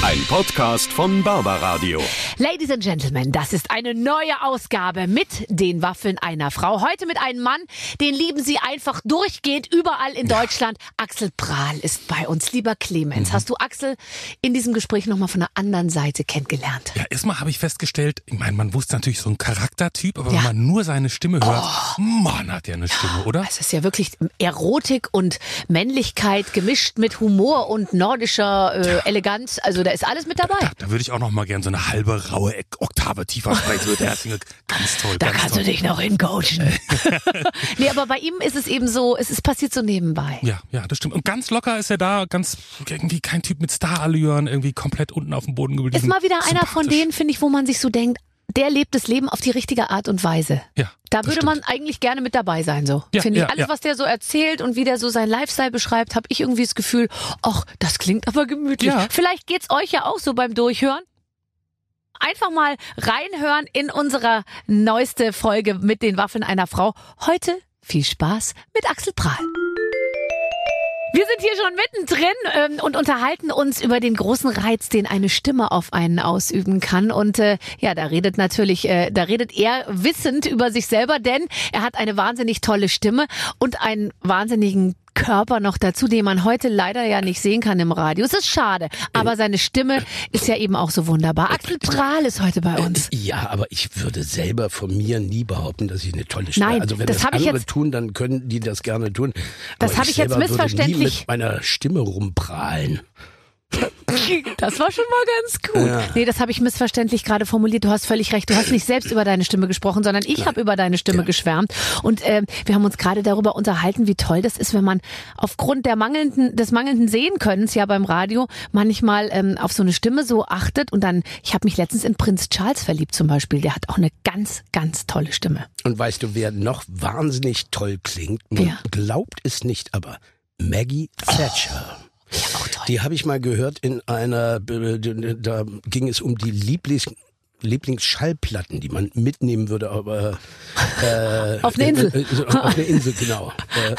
Ein Podcast von Barbaradio. Ladies and Gentlemen, das ist eine neue Ausgabe mit den Waffeln einer Frau. Heute mit einem Mann, den lieben Sie einfach durchgehend überall in Deutschland. Axel Prahl ist bei uns. Lieber Clemens, hast du Axel in diesem Gespräch nochmal von der anderen Seite kennengelernt? Ja, erstmal habe ich festgestellt, ich meine, man wusste natürlich so ein Charaktertyp, aber Ja. wenn man nur seine Stimme hört, Mann, hat der eine Stimme, oder? Es ist ja wirklich Erotik und Männlichkeit gemischt mit Humor und nordischer äh, Eleganz. Also da ist alles mit dabei. Da, da würde ich auch noch mal gern so eine halbe raue Oktave tiefer sprechen. Der ganz toll. Da ganz kannst toll. du dich noch hincoachen. nee, aber bei ihm ist es eben so, es ist passiert so nebenbei. Ja, ja, das stimmt. Und ganz locker ist er da, ganz irgendwie kein Typ mit Starallüren, irgendwie komplett unten auf dem Boden geblieben. Ist mal wieder einer von denen, finde ich, wo man sich so denkt, der lebt das Leben auf die richtige Art und Weise. Ja, Da würde stimmt. man eigentlich gerne mit dabei sein, so. Ja, Finde ich. ja, Alles, ja. was der so erzählt und wie der so sein Lifestyle beschreibt, habe ich irgendwie das Gefühl, ach, das klingt aber gemütlich. Ja. Vielleicht geht's euch ja auch so beim Durchhören. Einfach mal reinhören in unsere neueste Folge mit den Waffeln einer Frau. Heute viel Spaß mit Axel Prahl. Wir sind hier schon mittendrin ähm, und unterhalten uns über den großen Reiz, den eine Stimme auf einen ausüben kann. Und äh, ja, da redet natürlich, äh, da redet er wissend über sich selber, denn er hat eine wahnsinnig tolle Stimme und einen wahnsinnigen Körper noch dazu, den man heute leider ja nicht sehen kann im Radio. Es ist schade, aber seine Stimme ist ja eben auch so wunderbar. Axel Prahl ist heute bei uns. Ja, aber ich würde selber von mir nie behaupten, dass ich eine tolle Stimme Nein, Also wenn das das, ich andere jetzt- tun, dann können die das gerne tun. Das aber hab ich jetzt selber würde missverständlich- Nie mit meiner Stimme rumprahlen. Das war schon mal ganz gut. Ja. Nee, das habe ich missverständlich gerade formuliert. Du hast völlig recht. Du hast nicht selbst über deine Stimme gesprochen, sondern ich habe über deine Stimme geschwärmt. Und ähm, wir haben uns gerade darüber unterhalten, wie toll das ist, wenn man aufgrund der mangelnden, des mangelnden Sehenkönnens ja beim Radio manchmal ähm, auf so eine Stimme so achtet. Und dann, ich habe mich letztens in Prinz Charles verliebt zum Beispiel. Der hat auch eine ganz, ganz tolle Stimme. Und weißt du, wer noch wahnsinnig toll klingt? Man Wer? glaubt es nicht, aber Maggie Thatcher. Ja, auch toll. Die habe ich mal gehört in einer, da ging es um die Lieblings, Lieblingsschallplatten, die man mitnehmen würde, aber äh, Auf eine Insel. Äh, äh, auf eine Insel, genau. Äh,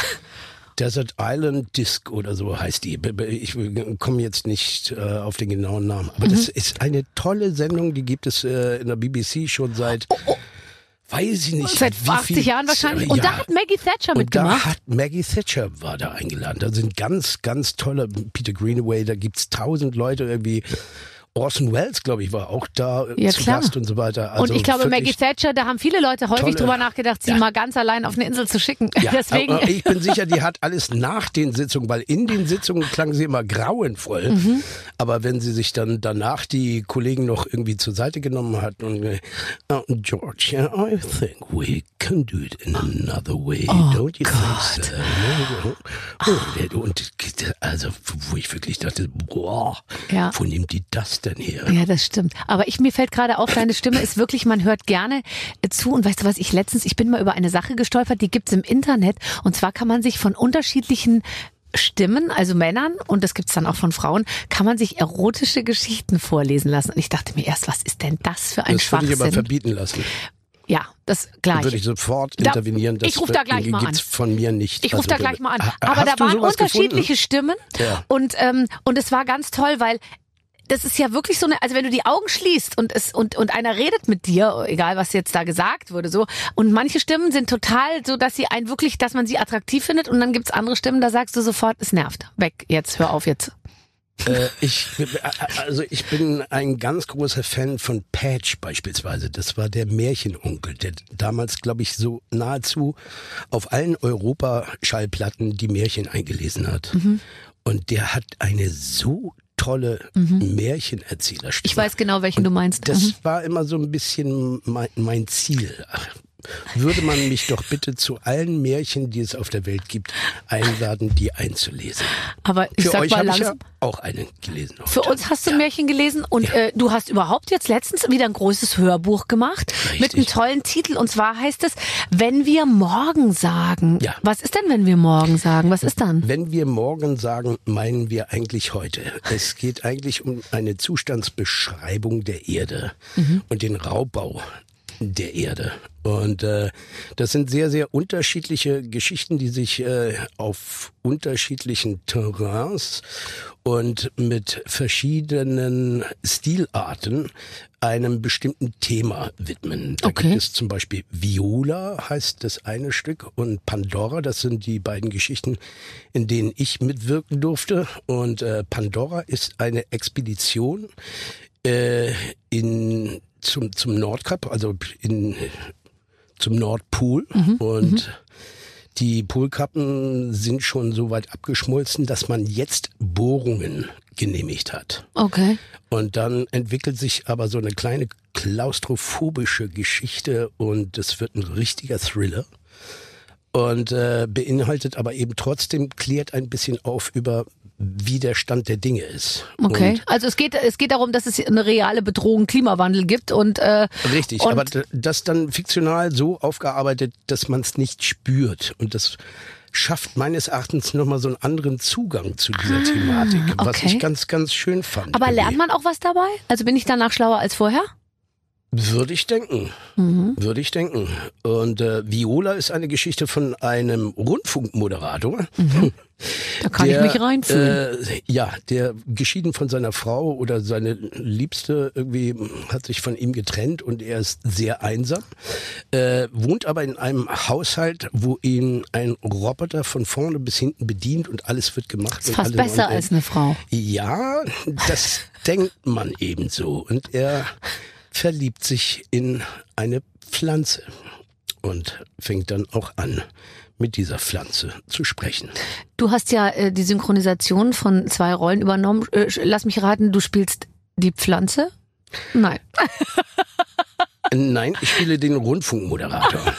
Desert Island Disc oder so heißt die. Ich komme jetzt nicht äh, auf den genauen Namen. Aber Mhm. das ist eine tolle Sendung, die gibt es äh, in der BBC schon seit, weiß ich nicht, Seit wie 80 viel- Jahren wahrscheinlich. Und Ja. da hat Maggie Thatcher Und da mitgemacht. hat Maggie Thatcher war da eingeladen. Da sind ganz, ganz tolle Peter Greenaway, da gibt's tausend Leute irgendwie. Orson Welles, glaube ich, war auch da äh, Ja, zu klar. Gast und so weiter. Also und ich glaube, Maggie Thatcher, da haben viele Leute häufig tolle- drüber nachgedacht, sie Ja. mal ganz allein auf eine Insel zu schicken. Ja, Deswegen. aber ich bin sicher, die hat alles nach den Sitzungen, weil in den Sitzungen klang sie immer grauenvoll. Mhm. Aber wenn sie sich dann danach die Kollegen noch irgendwie zur Seite genommen hat und äh, oh, George, yeah, I think we can do it in another way, don't you think so? Oh, und also, wo ich wirklich dachte, boah, Ja. wo nimmt die das denn her? Ja, das stimmt. Aber ich, mir fällt gerade auf, deine Stimme ist wirklich, man hört gerne äh, zu. Und weißt du was, ich letztens, ich bin mal über eine Sache gestolpert, die gibt's im Internet. Und zwar kann man sich von unterschiedlichen Stimmen, also Männern, und das gibt's dann auch von Frauen, kann man sich erotische Geschichten vorlesen lassen. Und ich dachte mir erst, was ist denn das für ein Das würde ich aber Schwachsinn? verbieten lassen. Ja, das gleich. Würde ich sofort Da- intervenieren. Das ich ruf da gleich mal an. von mir nicht. Ich rufe Also, da gleich mal an. Aber da waren unterschiedliche gefunden? Stimmen Ja. und ähm, und es war ganz toll, weil das ist ja wirklich so eine, also wenn du die Augen schließt und es und und einer redet mit dir, egal was jetzt da gesagt wurde, so und manche Stimmen sind total so, dass sie einen wirklich, dass man sie attraktiv findet und dann gibt's andere Stimmen, da sagst du sofort, es nervt, weg, jetzt hör auf jetzt. Äh, ich, also ich bin ein ganz großer Fan von Patch beispielsweise. Das war der Märchenonkel, der damals, glaube ich, so nahezu auf allen Europa-Schallplatten die Märchen eingelesen hat. Mhm. Und der hat eine so tolle Märchenerzählerstimme. Ich weiß genau, welchen du meinst. Das Mhm. war immer so ein bisschen mein, mein Ziel. Würde man mich doch bitte zu allen Märchen, die es auf der Welt gibt, einladen, die einzulesen. Aber ich Für sag euch mal habe ich ja langsam. auch einen gelesen. Heute. Für uns hast du Märchen gelesen und äh, du hast überhaupt jetzt letztens wieder ein großes Hörbuch gemacht Richtig. mit einem tollen Titel und zwar heißt es Wenn wir morgen sagen. Ja. Was ist denn, wenn wir morgen sagen? Was ist dann? Wenn wir morgen sagen, meinen wir eigentlich heute. Es geht eigentlich um eine Zustandsbeschreibung der Erde Mhm. und den Raubbau der Erde. Und äh, das sind sehr, sehr unterschiedliche Geschichten, die sich äh, auf unterschiedlichen Terrains und mit verschiedenen Stilarten einem bestimmten Thema widmen. Da Okay. gibt es zum Beispiel Viola, heißt das eine Stück, und Pandora, das sind die beiden Geschichten, in denen ich mitwirken durfte. Und äh, Pandora ist eine Expedition äh, in zum zum Nordkap, also in zum Nordpol und die Polkappen sind schon so weit abgeschmolzen, dass man jetzt Bohrungen genehmigt hat. Okay. Und dann entwickelt sich aber so eine kleine klaustrophobische Geschichte und es wird ein richtiger Thriller. Und äh, beinhaltet aber eben trotzdem, klärt ein bisschen auf über, wie der Stand der Dinge ist. Okay. Und Also es geht, es geht darum, dass es eine reale Bedrohung Klimawandel gibt und äh, Richtig, und aber das dann fiktional so aufgearbeitet, dass man es nicht spürt. Und das schafft meines Erachtens nochmal so einen anderen Zugang zu dieser Thematik, was Ah, okay. ich ganz, ganz schön fand. aber lernt man auch was dabei? Also bin ich danach schlauer als vorher? Würde ich denken. Mhm. Würde ich denken. Und äh, Viola ist eine Geschichte von einem Rundfunkmoderator. Da kann der, ich mich reinfühlen. Äh, ja, der geschieden von seiner Frau oder seine Liebste irgendwie hat sich von ihm getrennt und er ist sehr einsam. Äh, wohnt aber in einem Haushalt, wo ihn ein Roboter von vorne bis hinten bedient und alles wird gemacht. ist und fast besser und, als eine Frau. Ja, das denkt man eben so. Und er verliebt sich in eine Pflanze und fängt dann auch an, mit dieser Pflanze zu sprechen. Du hast ja äh, die Synchronisation von zwei Rollen übernommen. Äh, lass mich raten, du spielst die Pflanze? Nein. Nein, ich spiele den Rundfunkmoderator.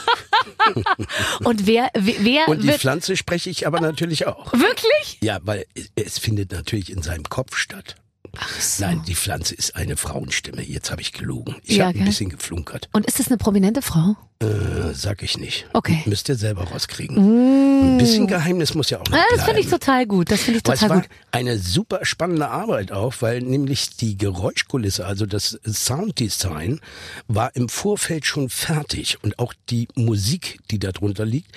Und wer, wer, Und die Pflanze spreche ich aber natürlich auch. wirklich? Ja, weil es findet natürlich in seinem Kopf statt. Ach so. Nein, die Pflanze ist eine Frauenstimme. Jetzt habe ich gelogen. Ich Ja, habe ein bisschen geflunkert. Und ist es eine prominente Frau? Äh, sag ich nicht. Okay. Müsst ihr selber rauskriegen. Ein bisschen Geheimnis muss ja auch noch Ah, das finde ich total gut. Das finde ich total war gut. eine super spannende Arbeit auch, weil nämlich die Geräuschkulisse, also das Sounddesign, war im Vorfeld schon fertig und auch die Musik, die darunter liegt,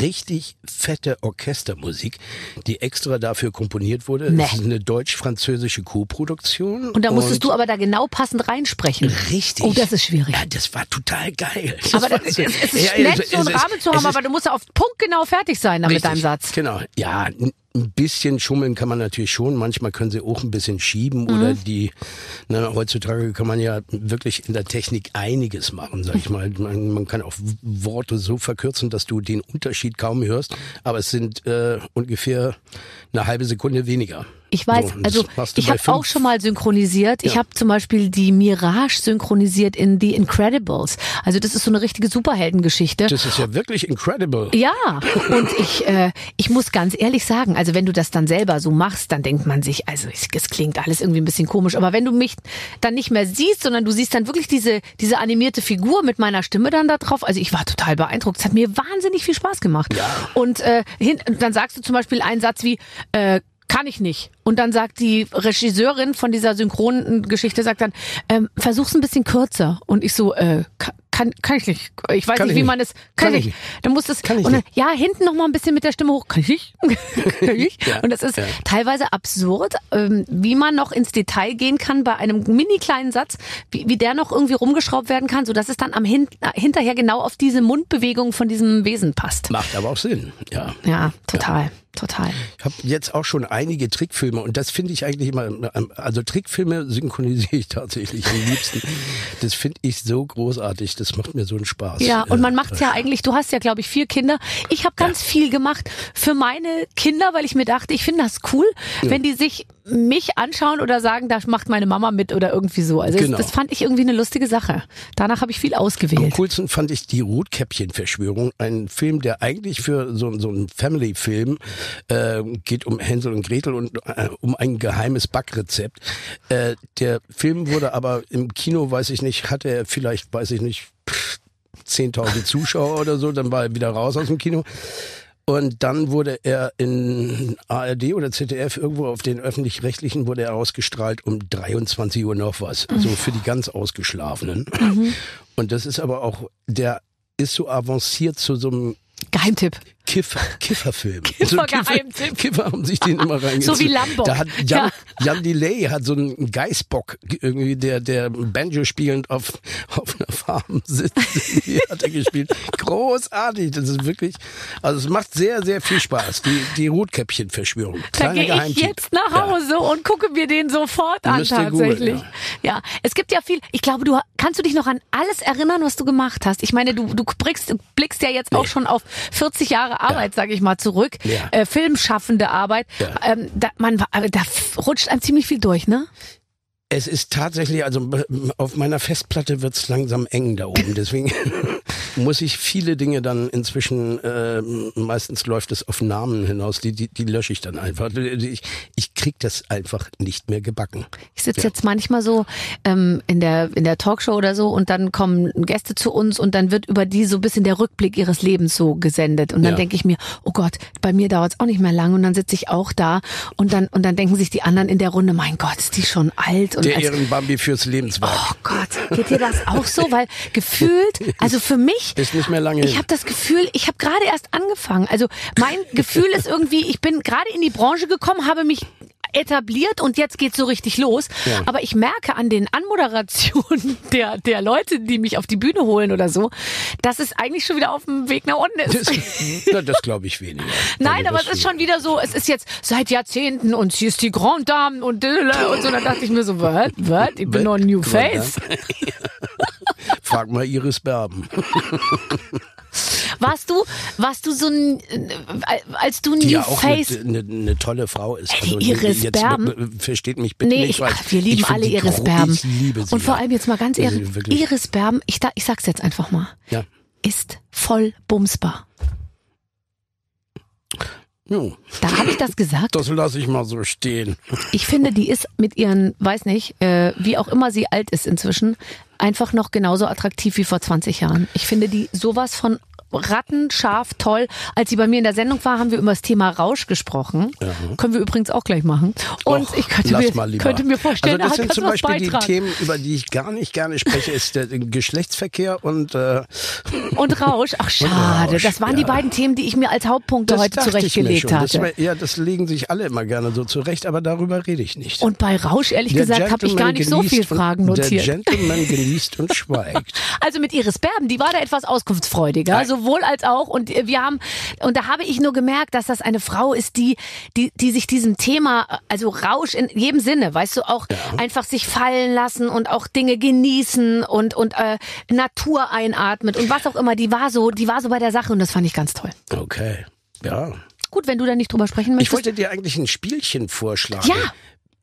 richtig fette Orchestermusik, die extra dafür komponiert wurde. Nee. Es ist eine deutsch-französische Co-Produktion. Und da musstest du aber da genau passend reinsprechen. Richtig. Oh, das ist schwierig. Ja, das war total geil. Das aber das, es, ist Ja, nett, so einen Rahmen zu haben, aber du musst ja auf Punkt genau fertig sein dann mit deinem Satz. Genau. Ja, ein bisschen schummeln kann man natürlich schon. Manchmal können sie auch ein bisschen schieben Mhm. oder die, na, heutzutage kann man ja wirklich in der Technik einiges machen, sag ich mal. Man, man kann auch Worte so verkürzen, dass du den Unterschied kaum hörst, aber es sind äh, ungefähr eine halbe Sekunde weniger. Ich weiß, So, also ich habe auch schon mal synchronisiert. Ich Ja. habe zum Beispiel die Mirage synchronisiert in The Incredibles. Also das ist so eine richtige Superheldengeschichte. Das ist ja wirklich incredible. Ja, und ich, äh, ich muss ganz ehrlich sagen, also wenn du das dann selber so machst, dann denkt man sich, also es, klingt alles irgendwie ein bisschen komisch, aber wenn du mich dann nicht mehr siehst, sondern du siehst dann wirklich diese, diese animierte Figur mit meiner Stimme dann da drauf, also ich war total beeindruckt. Es hat mir wahnsinnig viel Spaß gemacht. Und äh, hin, dann sagst du zum Beispiel einen Satz wie, äh, kann ich nicht. Und dann sagt die Regisseurin von dieser synchronen Geschichte, sagt dann, ähm, versuch's ein bisschen kürzer. Und ich so, äh, kann, kann, ich nicht. Ich weiß Kann nicht, ich wie nicht. man es, kann, Kann ich ich nicht. Dann muss das, Kann ich und dann, ja, hinten noch mal ein bisschen mit der Stimme hoch. Kann ich nicht? kann ich? Ja, Und das ist ja. teilweise absurd, ähm, wie man noch ins Detail gehen kann bei einem mini kleinen Satz, wie, wie der noch irgendwie rumgeschraubt werden kann, so dass es dann am hin, äh, hinterher genau auf diese Mundbewegung von diesem Wesen passt. Macht aber auch Sinn, ja. Ja, total, total. Ich habe jetzt auch schon einige Trickfilme und das finde ich eigentlich immer, also Trickfilme synchronisiere ich tatsächlich am liebsten. Das finde ich so großartig, das macht mir so einen Spaß. Ja, und man Äh, macht's ja eigentlich, du hast ja, glaube ich, vier Kinder. Ich habe ganz viel gemacht für meine Kinder, weil ich mir dachte, ich finde das cool, wenn die sich mich anschauen oder sagen, da macht meine Mama mit oder irgendwie so. Also Genau. das, das fand ich irgendwie eine lustige Sache. Danach habe ich viel Am ausgewählt. coolsten fand ich die Rotkäppchen-Verschwörung. Ein Film, der eigentlich für so, so einen Family-Film äh, geht um Hänsel und Gretel und äh, um ein geheimes Backrezept. Äh, der Film wurde aber im Kino, weiß ich nicht, hatte er vielleicht, weiß ich nicht, pff, 10.000 Zuschauer oder so, dann war er wieder raus aus dem Kino. Und dann wurde er in ARD oder ZDF irgendwo auf den öffentlich-rechtlichen wurde er ausgestrahlt um 23 Uhr noch was. So für die ganz Ausgeschlafenen. Und das ist aber auch, der ist so avanciert zu so einem Geheimtipp. Kiffer, Kifferfilm. Kiffer-Geheimtipp. Kiffer, Kiffer haben sich den immer reingezogen. So wie Lambo. Da hat Jan, Ja. Jan Delay hat so einen Geißbock irgendwie, der, der Banjo spielend auf, auf einer Farm sitzt. Die hat er gespielt. Großartig. Das ist wirklich, also es macht sehr, sehr viel Spaß. Die, die Rotkäppchen-Verschwörung. Da gehe ich jetzt nach Hause und gucke mir den sofort an tatsächlich. googeln, ja. es gibt ja viel. Ich glaube, du kannst du dich noch an alles erinnern, was du gemacht hast. Ich meine, du du blickst, du blickst ja jetzt auch schon auf 40 Jahre Arbeit, sage ich mal, zurück. Ja. Äh, filmschaffende Arbeit. Ja. Ähm, da, man, da rutscht einem ziemlich viel durch, ne? Es ist tatsächlich, also auf meiner Festplatte wird's langsam eng da oben. Deswegen muss ich viele Dinge dann inzwischen, äh, meistens läuft es auf Namen hinaus, die, die, die lösche ich dann einfach. Ich, ich krieg das einfach nicht mehr gebacken. Ich sitze jetzt manchmal so ähm, in der in der Talkshow oder so und dann kommen Gäste zu uns und dann wird über die so ein bisschen der Rückblick ihres Lebens so gesendet und dann Ja. denke ich mir, oh Gott, bei mir dauert es auch nicht mehr lang und dann sitze ich auch da und dann und dann denken sich die anderen in der Runde, mein Gott, ist die schon alt und Der als, Ehrenbambi fürs Lebenswerk. Oh Gott, geht dir das auch so? Weil gefühlt, also für mich, Ist nicht mehr lange ich habe das Gefühl, ich habe gerade erst angefangen. Also mein Gefühl ist irgendwie, ich bin gerade in die Branche gekommen, habe mich etabliert und jetzt geht's so richtig los. Ja. Aber ich merke an den Anmoderationen der, der Leute, die mich auf die Bühne holen oder so, dass es eigentlich schon wieder auf dem Weg nach unten ist. Das, na, das glaube ich weniger. Nein, Also aber es ist schon wieder so, es ist jetzt seit Jahrzehnten und sie ist die Grande Dame und und so, da dachte ich mir so, was, was, ich bin noch ein New Face. Frag mal Iris Berben. Warst du, warst du so ein, äh, als du New ja auch Face eine, eine, eine tolle Frau ist. Die Iris jetzt, Berben? Versteht mich bitte Nee, nicht. ich, ach, wir lieben alle Iris Berben. Ich liebe sie. Und vor allem jetzt mal ganz Also ehrlich. Iris Berben, ich, ich sag's jetzt einfach mal, Ja. ist voll bumsbar. Ja, Da habe ich das gesagt. das lasse ich mal so stehen. Ich finde, die ist mit ihren, weiß nicht, äh, wie auch immer sie alt ist inzwischen, einfach noch genauso attraktiv wie vor 20 Jahren. Ich finde die sowas von rattenscharf toll. Als sie bei mir in der Sendung war, haben wir über das Thema Rausch gesprochen. Können wir übrigens auch gleich machen. Und Och, ich könnte mir, könnte mir vorstellen, also das da sind zum Beispiel die beitragen. Themen, über die ich gar nicht gerne spreche, ist der Geschlechtsverkehr und äh, Und Rausch. Ach, schade. Rausch, das waren die ja. beiden Themen, die ich mir als Hauptpunkte das heute zurechtgelegt. Das, war- ja, das legen sich alle immer gerne so zurecht, aber darüber rede ich nicht. Und bei Rausch, ehrlich Der gesagt, habe ich gar nicht so genießt viel Fragen und, Der notiert. Gentleman genießt und schweigt. Also mit Iris Berben, die war da etwas auskunftsfreudiger, Nein. sowohl als auch. Und wir haben, und da habe ich nur gemerkt, dass das eine Frau ist, die, die, die sich diesem Thema, also Rausch in jedem Sinne, weißt du, auch einfach sich fallen lassen und auch Dinge genießen und, und äh, Natur einatmet und was auch immer. Die war so, die war so bei der Sache und das fand ich ganz toll. Okay. Ja. Gut, wenn du da nicht drüber sprechen Ich möchtest. wollte dir eigentlich ein Spielchen vorschlagen. ja,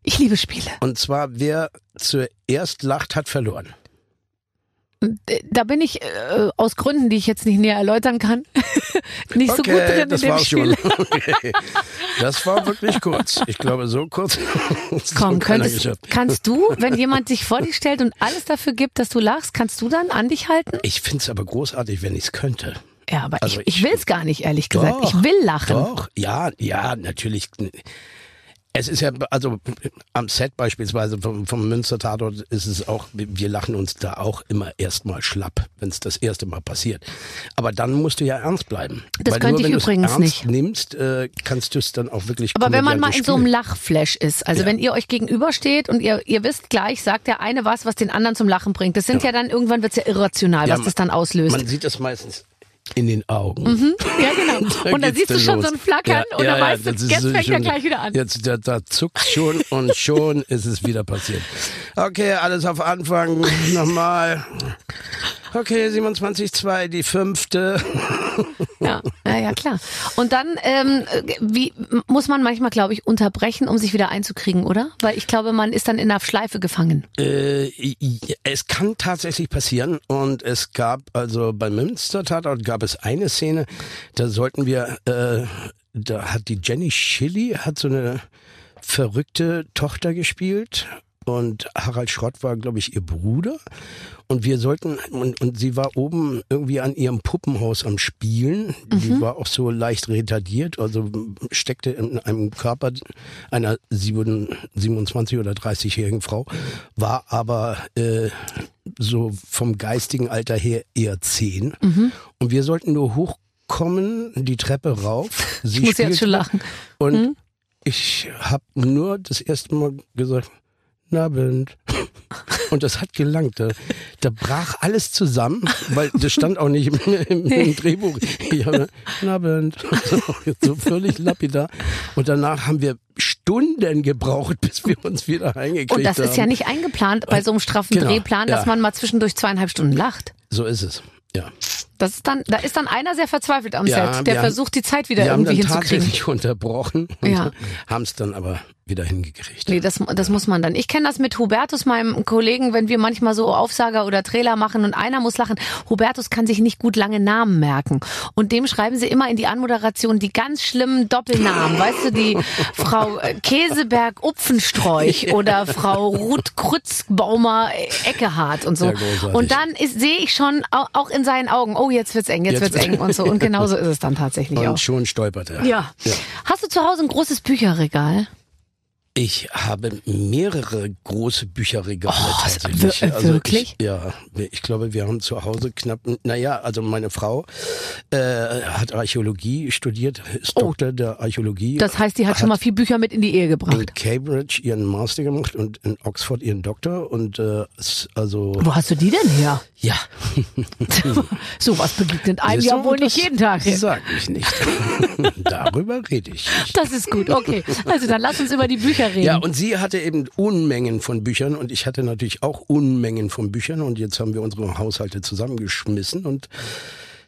ich liebe Spiele. Und zwar, wer zuerst lacht, hat verloren. Äh, Da bin ich äh, aus Gründen, die ich jetzt nicht näher erläutern kann, nicht so gut drin in das dem war's Spiel. Okay. Das war wirklich kurz. Ich glaube, so kurz. Komm, keiner könntest, kannst du, wenn jemand sich vor dich stellt und alles dafür gibt, dass du lachst, kannst du dann an dich halten? Ich find's aber großartig, wenn ich's könnte. Ja, aber Also ich, ich ich- will's gar nicht, ehrlich gesagt. Doch, ich will lachen. Doch, ja, ja, natürlich. Es ist ja, also am Set beispielsweise vom, vom Münster Tatort ist es auch, wir lachen uns da auch immer erstmal schlapp, wenn es das erste Mal passiert. Aber dann musst du ja ernst bleiben. Das Weil könnte nur, ich übrigens ernst nicht. nimmst, äh, kannst du es dann auch wirklich Aber wenn man mal in so einem. Lachflash ist, also Ja. wenn ihr euch gegenübersteht und ihr, ihr wisst gleich, sagt der eine was, was den anderen zum Lachen bringt. Das sind ja, dann, irgendwann wird's ja irrational, Ja, was man- das dann auslöst. Man sieht das meistens in den Augen. ja, genau. Da Und geht's siehst du schon los. so ein Flackern Ja, und ja, dann ja, weißt du, jetzt so fängt er gleich wieder an. Jetzt, da, da zuckt schon und schon ist es wieder passiert. Okay, alles auf Anfang. Nochmal. Okay, 27,2, die fünfte. Ja, ja, ja, klar. Und dann ähm, wie muss man manchmal, glaube ich, unterbrechen, um sich wieder einzukriegen, oder? Weil ich glaube, man ist dann in einer Schleife gefangen. Äh, es kann tatsächlich passieren und es gab also beim Münster Tatort gab es eine Szene, da sollten wir, äh, da hat die Jenny Schilly hat so eine verrückte Tochter gespielt und Harald Schrott war, glaube ich, ihr Bruder. Und wir sollten, und, und sie war oben irgendwie an ihrem Puppenhaus am Spielen. Die war auch so leicht retardiert, also steckte in einem Körper einer 27 oder 30-jährigen Frau, war aber äh, so vom geistigen Alter her eher zehn. Und wir sollten nur hochkommen, die Treppe rauf. Sie Ich muss jetzt schon lachen. Und ich habe nur das erste Mal gesagt, Abend. Und das hat gelangt. Da, da brach alles zusammen, weil das stand auch nicht im, im, im Drehbuch. Ich habe, Abend. So, völlig lapidar. Und danach haben wir Stunden gebraucht, bis wir uns wieder eingekriegt haben. Und das ist ja nicht eingeplant bei so einem straffen Genau, Drehplan, dass ja. man mal zwischendurch zweieinhalb Stunden lacht. So ist es. Ja. Das ist dann, da ist dann einer sehr verzweifelt am Ja, Set, der wir haben- versucht, die Zeit wieder Wir haben irgendwie dann hinzukriegen. tatsächlich unterbrochen und Ja. haben es dann aber wieder hingekriegt. Nee, das, das muss man dann. Ich kenne das mit Hubertus, meinem Kollegen, wenn wir manchmal so Aufsager oder Trailer machen und einer muss lachen. Hubertus kann sich nicht gut lange Namen merken. Und dem schreiben sie immer in die Anmoderation die ganz schlimmen Doppelnamen. Weißt du, die Frau Käseberg Upfensträuch oder Frau Ruth Krützbaumer äh, Eckehardt und so. Ja, und dann sehe ich schon au- auch in seinen Augen, oh, jetzt wird's eng, jetzt, Jetzt wird's eng und so. Und genauso ist es dann tatsächlich Und auch. schon stolpert er. Ja. Hast du zu Hause ein großes Bücherregal? Ich habe mehrere große Bücherregale Oh, tatsächlich. also wirklich? Ich, ja, ich glaube, wir haben zu Hause knapp, naja, also meine Frau äh, hat Archäologie studiert, ist Doktor der Archäologie. Oh. Das heißt, die hat schon mal viel Bücher mit in die Ehe in gebracht. Cambridge ihren Master gemacht und in Oxford ihren Doktor und äh, also Wo hast du die denn her? ja, So was begegnet einem ja wohl nicht das jeden Tag. Sag ich nicht. Darüber rede ich. nicht. Das ist gut, okay. Also dann lass uns über die Bücher reden. Ja, und sie hatte eben Unmengen von Büchern und ich hatte natürlich auch Unmengen von Büchern und jetzt haben wir unsere Haushalte zusammengeschmissen und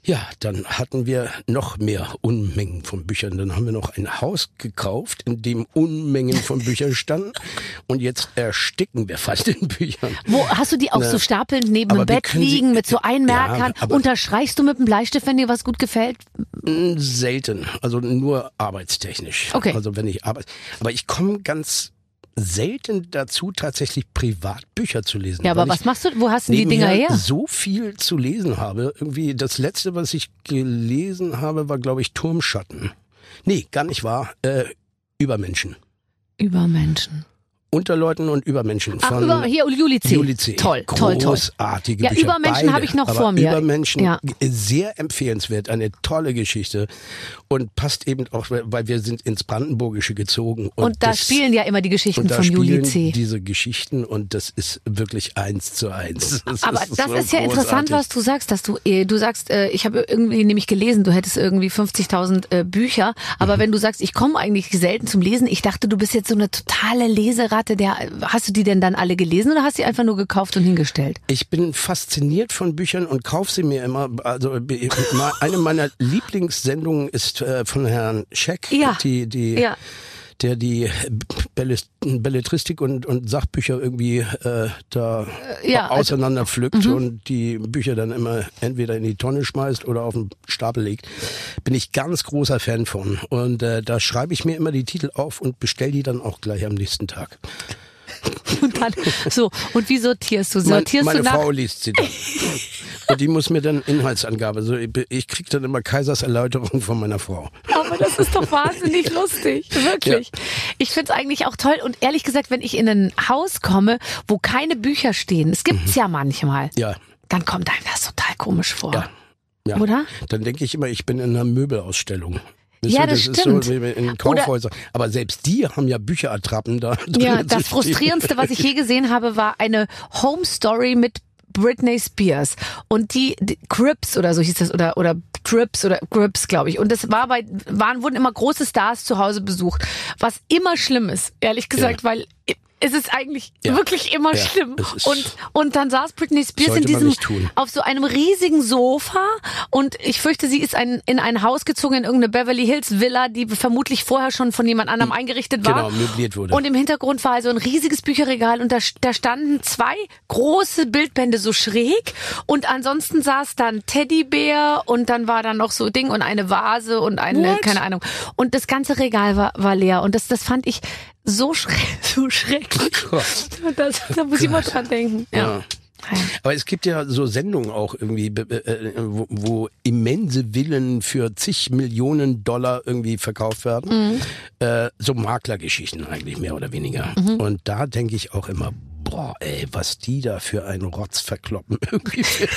ja, dann hatten wir noch mehr Unmengen von Büchern. Dann haben wir noch ein Haus gekauft, in dem Unmengen von Büchern standen und jetzt ersticken wir fast in Büchern. Wo hast du die auch Na, so stapelnd neben dem Bett können sie- liegen mit so Einmerkern? Ja, Unterstreichst du mit dem Bleistift, wenn dir was gut gefällt? Selten, also nur arbeitstechnisch. Okay. Also wenn ich arbeite, aber ich komme ganz selten dazu, tatsächlich privat Bücher zu lesen. Ja, aber was machst du? Wo hast du die Dinger her? so viel zu lesen habe. Irgendwie das letzte, was ich gelesen habe, war glaube ich Turmschatten. Nee, gar nicht wahr. Äh, Übermenschen. Über Menschen. Unterleuten und Übermenschen Ach, von über, hier, Juli C. Juli C. Toll, toll, toll. Großartige Ja, Bücher. Übermenschen habe ich noch vor mir. Übermenschen, Ja. sehr empfehlenswert, eine tolle Geschichte und passt eben auch, weil wir sind ins Brandenburgische gezogen. Und, Und da das, spielen ja immer die Geschichten und da von Juli C. diese Geschichten und das ist wirklich eins zu eins. Das Aber ist das so ist ja interessant, großartig. was du sagst, dass du, äh, du sagst, äh, ich habe irgendwie nämlich gelesen, du hättest irgendwie 50.000 äh, Bücher, aber Mhm. wenn du sagst, ich komme eigentlich selten zum Lesen, ich dachte, du bist jetzt so eine totale Leseratte, der, hast du die denn dann alle gelesen oder hast du die einfach nur gekauft und hingestellt? Ich bin fasziniert von Büchern und kaufe sie mir immer. Also äh, eine meiner Lieblingssendungen ist äh, von Herrn Scheck, Ja. die, die, Ja. Der die Belletristik und, und Sachbücher irgendwie äh, da ja, also- auseinander pflückt und die Bücher dann immer entweder in die Tonne schmeißt oder auf den Stapel legt. Bin ich ganz großer Fan von. Und äh, da schreibe ich mir immer die Titel auf und bestell die dann auch gleich am nächsten Tag. Und dann, so, und wie sortierst du? Sortierst meine du nach? Frau liest sie dann. Und die muss mir dann Inhaltsangabe. Also ich, ich krieg dann immer Kaisers Erläuterung von meiner Frau. Aber das ist doch wahnsinnig lustig. Wirklich. Ich find's eigentlich auch toll. Und ehrlich gesagt, wenn ich in ein Haus komme, wo keine Bücher stehen, es gibt's ja manchmal, Ja, dann kommt einem das total komisch vor. ja. ja. Oder? Dann denke ich immer, ich bin in einer Möbelausstellung. Ja, das ist stimmt. so in Kaufhäusern. Aber selbst die haben ja Bücherattrappen da. Ja, das frustrierendste, was ich je gesehen habe, war eine Home Story mit Britney Spears und die, die Crips oder so hieß das oder oder Trips oder Grips, glaube ich. Und das war bei waren wurden immer große Stars zu Hause besucht, was immer schlimm ist, ehrlich gesagt, weil es ist eigentlich Ja. wirklich immer Ja, schlimm. Und und dann saß Britney Spears in diesem auf so einem riesigen Sofa und ich fürchte, sie ist ein, in ein Haus gezogen in irgendeine Beverly Hills Villa, die vermutlich vorher schon von jemand anderem eingerichtet war. Genau, möbliert wurde. Und im Hintergrund war also ein riesiges Bücherregal und da, da standen zwei große Bildbände so schräg und ansonsten saß dann Teddybär und dann war da noch so Ding und eine Vase und eine, What? keine Ahnung. Und das ganze Regal war, war leer und das, das fand ich so, schreck, so schrecklich. Gott. Das, da muss ich mal dran denken. Ja. Ja. Aber es gibt ja so Sendungen auch irgendwie, äh, wo, wo immense Villen für zig Millionen Dollar irgendwie verkauft werden. Mhm. Äh, so Maklergeschichten eigentlich mehr oder weniger. Mhm. Und da denke ich auch immer, boah, ey, was die da für einen Rotz verkloppen irgendwie für,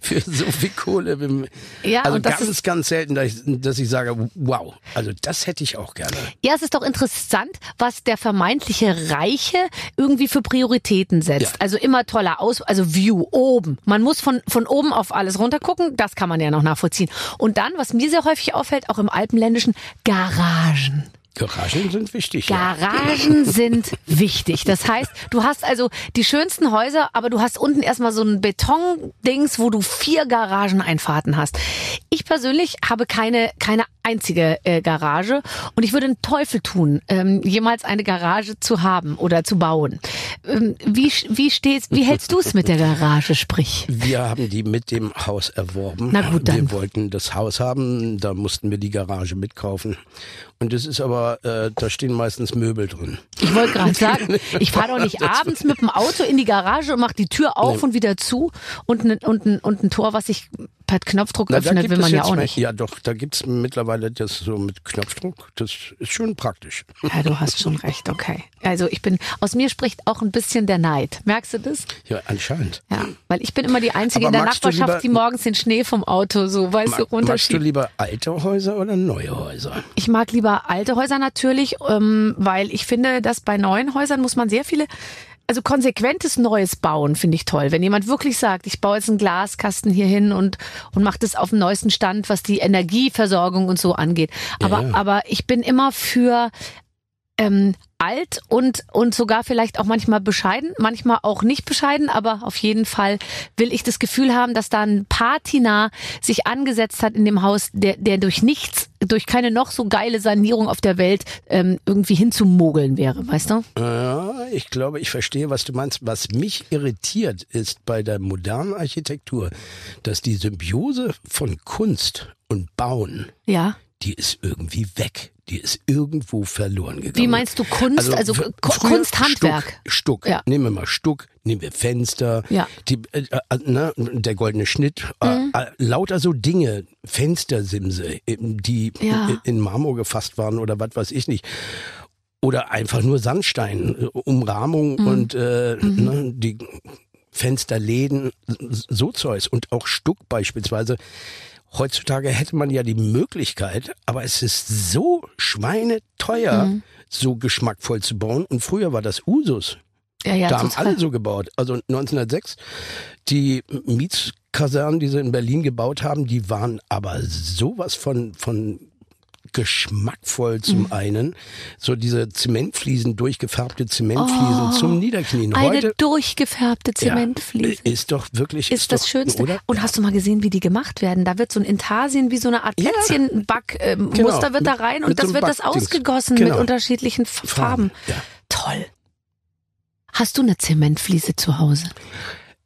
für so viel Kohle. Ja, also ganz, ist- ganz selten, dass ich, dass ich sage, wow, also das hätte ich auch gerne. Ja, es ist doch interessant, was der vermeintliche Reiche irgendwie für Prioritäten setzt. Ja. Also immer toller Aus, also View oben. Man muss von, von oben auf alles runtergucken, das kann man ja noch nachvollziehen. Und dann, was mir sehr häufig auffällt, auch im Alpenländischen, Garagen. Garagen sind wichtig. ja. Garagen sind wichtig. Das heißt, du hast also die schönsten Häuser, aber du hast unten erstmal so ein Betondings, wo du vier Garageneinfahrten hast. Ich persönlich habe keine, keine einzige äh, Garage und ich würde einen Teufel tun, ähm, jemals eine Garage zu haben oder zu bauen. Ähm, wie, wie stehst, wie hältst du es mit der Garage, sprich? Wir haben die mit dem Haus erworben. Na gut, dann. Wir wollten das Haus haben, da mussten wir die Garage mitkaufen. Und es ist aber, äh, da stehen meistens Möbel drin. Ich wollte gerade sagen, ich fahre doch nicht abends mit dem Auto in die Garage und mache die Tür auf und wieder zu und ein, und, und ein Tor, was ich per Knopfdruck Na, öffnet, gibt will es man ja auch mal- nicht. Ja, doch, da gibt's mittlerweile das so mit Knopfdruck. Das ist schon praktisch. Ja, du hast schon recht, okay. Also ich bin, aus mir spricht auch ein bisschen der Neid. Merkst du das? Ja, anscheinend. Ja, weil ich bin immer die Einzige Aber in der Nachbarschaft, lieber- die morgens den Schnee vom Auto so, weißt du, Ma- Magst du runterschiebt. lieber alte Häuser oder neue Häuser? Ich mag lieber alte Häuser natürlich, ähm, weil ich finde, dass bei neuen Häusern muss man sehr viele, also konsequentes Neues bauen, finde ich toll. Wenn jemand wirklich sagt, ich baue jetzt einen Glaskasten hier hin und, und mache das auf dem neuesten Stand, was die Energieversorgung und so angeht. Aber, Ja. aber ich bin immer für ähm, alt und, und sogar vielleicht auch manchmal bescheiden, manchmal auch nicht bescheiden, aber auf jeden Fall will ich das Gefühl haben, dass da ein Patina sich angesetzt hat in dem Haus, der, der durch nichts, durch keine noch so geile Sanierung auf der Welt ähm, irgendwie hinzumogeln wäre, weißt du? Ja, ich glaube, ich verstehe, was du meinst. Was mich irritiert, ist bei der modernen Architektur, dass die Symbiose von Kunst und Bauen, Ja. die ist irgendwie weg. Die ist irgendwo verloren gegangen. Wie meinst du Kunst? Also, fr- Ku- früher Kunst, Handwerk. Stuck, Stuck. Ja. Nehmen wir mal Stuck, nehmen wir Fenster, Ja. die, äh, äh, ne, der goldene Schnitt, Mhm. äh, äh, lauter so Dinge, Fenstersimse, eben, die Ja. in, Marmor gefasst waren oder was weiß ich nicht. Oder einfach nur Sandstein, äh, Umrahmung Mhm. und äh, ne, die Fensterläden, so Zeugs und auch Stuck beispielsweise. Heutzutage hätte man ja die Möglichkeit, aber es ist so schweineteuer, Mhm. so geschmackvoll zu bauen. Und früher war das Usus. Ja, ja, da haben total. alle so gebaut. Also 1906, die Mietskasernen, die sie in Berlin gebaut haben, die waren aber sowas von, von geschmackvoll zum Mhm. einen. So diese Zementfliesen, durchgefärbte Zementfliesen zum Niederknien. Oh, Eine Heute durchgefärbte ja, Zementfliese. ist doch wirklich ist das doch, Schönste. Oder? Und hast du mal gesehen, wie die gemacht werden? Da wird so ein Intarsien wie so eine Art Ja. Plätzchenback-Muster ähm, Genau. Muster wird da rein und das so wird das ausgegossen Genau. mit unterschiedlichen F- Farben. Ja. Toll. Hast du eine Zementfliese zu Hause?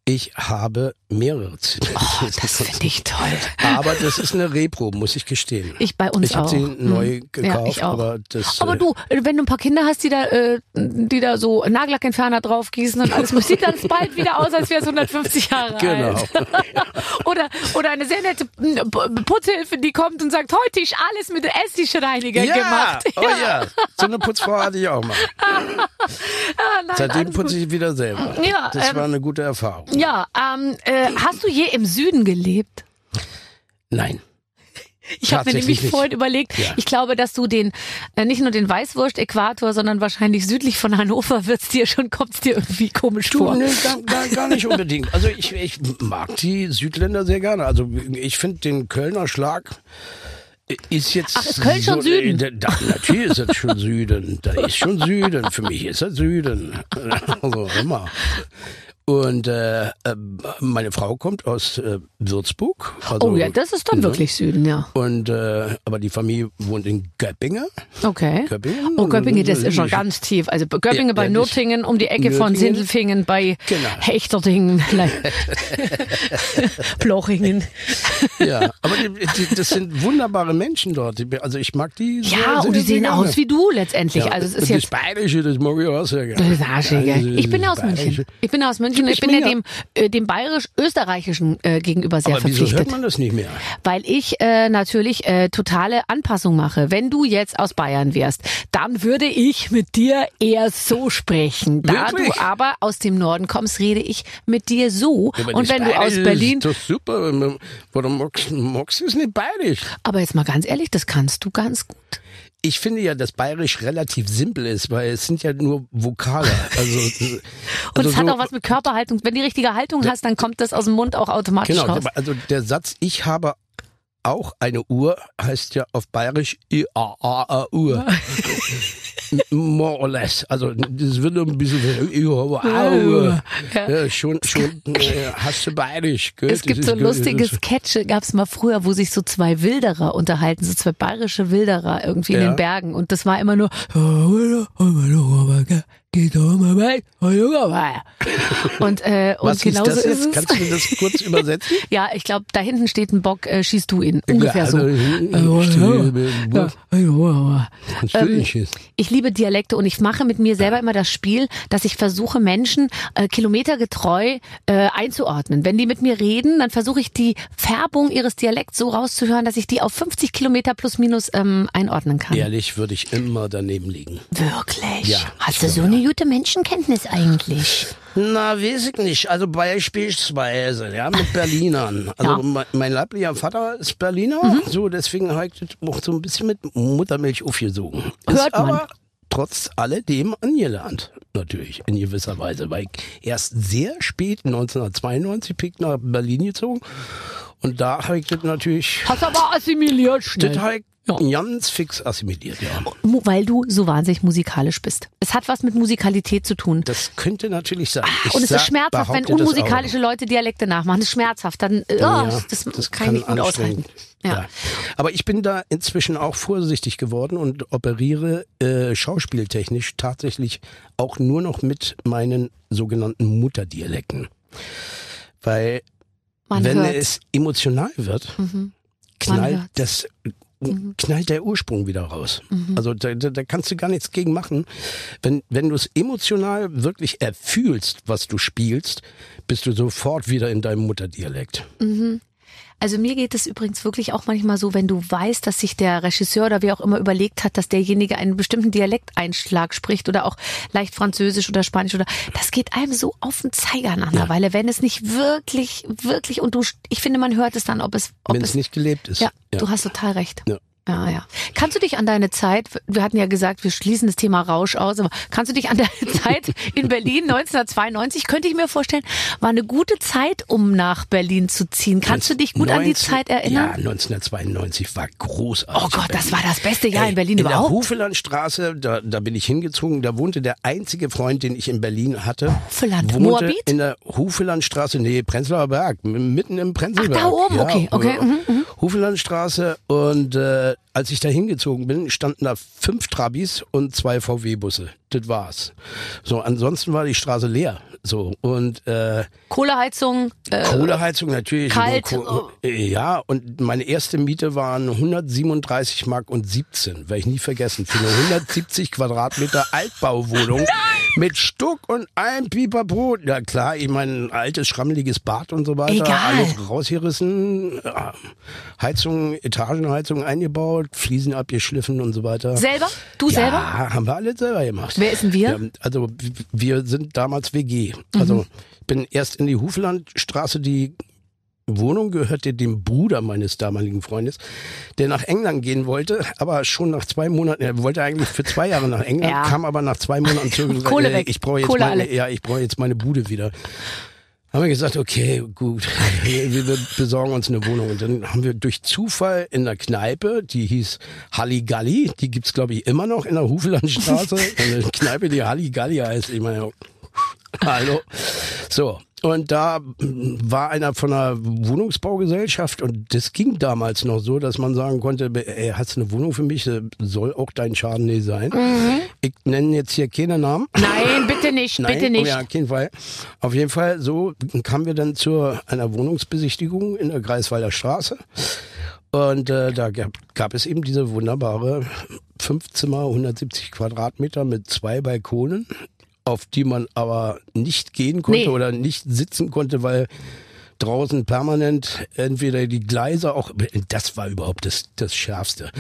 Ich habe mehrere Zementfliesen. Oh, das finde ich toll. Aber das ist eine Repro, muss ich gestehen. Ich bei uns ich habe auch. sie Hm. neu Ja, gekauft, ich auch. aber das. Aber äh, du, wenn du ein paar Kinder hast, die da, äh, die da so Nagellackentferner draufgießen und alles, sieht das bald wieder aus, als wäre es 150 Jahre Genau. alt. oder, oder eine sehr nette Putzhilfe, die kommt und sagt, heute ist alles mit Essigreiniger ja, gemacht. Oh ja, so eine Putzfrau hatte ich auch mal. Ah, nein, Seitdem putze ich wieder selber. Ja, das ähm, war eine gute Erfahrung. Ja, ähm, äh, hast du je im Süden gelebt? Nein. Ich habe mir nämlich nicht. vorhin überlegt, Ja. ich glaube, dass du den, äh, nicht nur den Weißwurst-Äquator, sondern wahrscheinlich südlich von Hannover wird's dir schon, kommt's dir irgendwie komisch Du, vor. nee, gar, gar, gar nicht unbedingt. Also ich, ich mag die Südländer sehr gerne. Also ich finde den Kölner Schlag ist jetzt. Ach, ist Köln schon Süden? Da, da, natürlich ist das schon Süden. Da ist schon Süden. Für mich ist das Süden. Also immer. Und äh, äh, meine Frau kommt aus äh, Würzburg. Also, Oh ja, das ist dann ne? wirklich Süden, ja. Und äh, aber die Familie wohnt in Göppingen. Okay. Göppingen? Oh, Göppingen, das ist schon ganz tief. Also Göppingen Ja, bei ja, das- Nürtingen, um die Ecke von Nürtingen. Sindelfingen bei Genau. Hechterdingen, Blochingen. Ja, aber die, die, das sind wunderbare Menschen dort. Also ich mag die. Ja, sehr, und die sehen gerne. aus wie du letztendlich. Ja, also es ist und jetzt das Bayerische, das mag ich auch sehr gerne. Das ist arschig, Also? Ich bin ja aus das München. Ich bin ja aus München. Ich Ich bin bin ja dem, äh, dem bayerisch-österreichischen äh, gegenüber sehr Aber wieso verpflichtet. hört man das nicht mehr? Weil ich äh, natürlich äh, totale Anpassung mache. Wenn du jetzt aus Bayern wärst, dann würde ich mit dir eher so sprechen. Da Wirklich? du aber aus dem Norden kommst, rede ich mit dir so. Ja, Und das wenn du aus Berlin, Ist doch super. Warum magst, magst du es nicht bayerisch? aber jetzt mal ganz ehrlich, das kannst du ganz gut. Ich finde ja, dass bayerisch relativ simpel ist, weil es sind ja nur Vokale. Also, Und also es hat so- auch was mit Körperhaltung. Wenn du die richtige Haltung hast, dann kommt das aus dem Mund auch automatisch Genau, raus. also der Satz, ich habe auch eine Uhr, heißt ja auf bayerisch I-A-A-A-Uhr. More or less. Also das wird ein bisschen, Uhr. Ja. Ja, schon, schon äh, hast du bayerisch. Gell? Es Das gibt ist so lustige Sketche, gab es mal früher, wo sich so zwei Wilderer unterhalten, so zwei bayerische Wilderer irgendwie in Ja. den Bergen. Und das war immer nur und, äh, und Was genauso das ist jetzt? es. Kannst du mir das kurz übersetzen? Ja, ich glaube, da hinten steht ein Bock, äh, schießt du ihn. Ungefähr so. Ich liebe Dialekte und ich mache mit mir selber immer das Spiel, dass ich versuche, Menschen äh, kilometergetreu äh, einzuordnen. Wenn die mit mir reden, dann versuche ich die Färbung ihres Dialekts so rauszuhören, dass ich die auf 50 Kilometer plus minus ähm, einordnen kann. Ehrlich würde ich immer daneben liegen. Wirklich? Ja, Hast du so eine gute Menschenkenntnis eigentlich? Na, weiß ich nicht. Also beispielsweise, ja, mit Berlinern. Also Ja. Mhm. mein, mein leiblicher Vater ist Berliner, so deswegen habe ich das auch so ein bisschen mit Muttermilch aufgesogen. Hört ist man. aber trotz alledem angelernt, natürlich, in gewisser Weise, weil ich erst sehr spät, 1992, bin ich nach Berlin gezogen und da habe ich das natürlich, Hast aber assimiliert schnell. das habe ich Ja. ganz fix assimiliert, ja. Weil du so wahnsinnig musikalisch bist. Es hat was mit Musikalität zu tun. Das könnte natürlich sein. Ich und es ist schmerzhaft, wenn das unmusikalische Leute Dialekte nachmachen. Das ist schmerzhaft. Dann, äh, Ja, oh, das, kann ich nicht gut aushalten. anstrengend. Ja. Aber ich bin da inzwischen auch vorsichtig geworden und operiere äh, schauspieltechnisch tatsächlich auch nur noch mit meinen sogenannten Mutterdialekten. Weil Man wenn hört's. es emotional wird, Mhm. knallt hört's. Das knallt der Ursprung wieder raus. Mhm. Also da, da, da kannst du gar nichts gegen machen. Wenn, wenn du es emotional wirklich erfühlst, was du spielst, bist du sofort wieder in deinem Mutterdialekt. Also mir geht es übrigens wirklich auch manchmal so, wenn du weißt, dass sich der Regisseur oder wer auch immer überlegt hat, dass derjenige einen bestimmten Dialekteinschlag spricht oder auch leicht Französisch oder Spanisch oder das geht einem so auf den Zeiger nach einer Weile, wenn es nicht wirklich, wirklich und du, ich finde, man hört es dann, ob es, ob Wenn es es nicht gelebt ist. Ja, du hast total recht. Ja. Ja, ja. Kannst du dich an deine Zeit, wir hatten ja gesagt, wir schließen das Thema Rausch aus, aber kannst du dich an deine Zeit in Berlin 1992, könnte ich mir vorstellen, war eine gute Zeit, um nach Berlin zu ziehen. Kannst du dich gut an die 19 Zeit Ja, erinnern? 1992 war großartig. Oh Gott, in das war das beste Jahr in Berlin in überhaupt. der Hufelandstraße, da, da bin ich hingezogen, da wohnte der einzige Freund, den ich in Berlin hatte. Hufeland, wohnte Moabit? in der Hufelandstraße, nee, Prenzlauer Berg, mitten im Prenzlberg. Ach, da oben, ja, okay, okay, mhm, mhm. Hufelandstraße und äh, but als ich da hingezogen bin, standen da fünf Trabis und zwei VW-Busse. Das war's. So, ansonsten war die Straße leer. So und äh, Kohleheizung, äh, Kohleheizung natürlich. kalt, Ko- Ja, und meine erste Miete waren 137 Mark und 17, werde ich nie vergessen, für eine 170 Quadratmeter Altbauwohnung mit Stuck und allem Pipapo. Ja klar, ich mein altes schrammeliges Bad und so weiter, Egal. alles rausgerissen, Heizung, Etagenheizung eingebaut, Fliesen abgeschliffen und so weiter. selber? Du ja, selber? haben wir alles selber gemacht. Wer ist denn wir? Ja, also wir sind damals WG. Also ich bin erst in die Huflandstraße, die Wohnung gehörte dem Bruder meines damaligen Freundes, der nach England gehen wollte, aber schon nach zwei Monaten, er wollte eigentlich für zwei Jahre nach England, Ja. kam aber nach zwei Monaten zurück und sagte, ich brauche jetzt meine, alle. ja, ich brauche jetzt meine Bude wieder. Haben wir gesagt, okay, gut, wir, wir besorgen uns eine Wohnung. Und dann haben wir durch Zufall in einer Kneipe, die hieß Halligalli, die gibt's glaube ich immer noch in der Hufelandstraße, eine Kneipe, die Halligalli heißt. Ich meine, Hallo. So. Und da war einer von einer Wohnungsbaugesellschaft und das ging damals noch so, dass man sagen konnte, ey, hast du eine Wohnung für mich? Soll auch dein Schaden nicht sein. Ich nenne jetzt hier keine Namen. Nein, bitte nicht, Nein, bitte nicht. Oh ja, auf jeden Fall. Auf jeden Fall, so kamen wir dann zu einer Wohnungsbesichtigung in der Greifswalder Straße. Und äh, da gab, gab es eben diese wunderbare fünf Zimmer, 170 Quadratmeter mit zwei Balkonen, auf die man aber nicht gehen konnte Nee. oder nicht sitzen konnte, weil draußen permanent entweder die Gleise auch, das war überhaupt das, das Schärfste.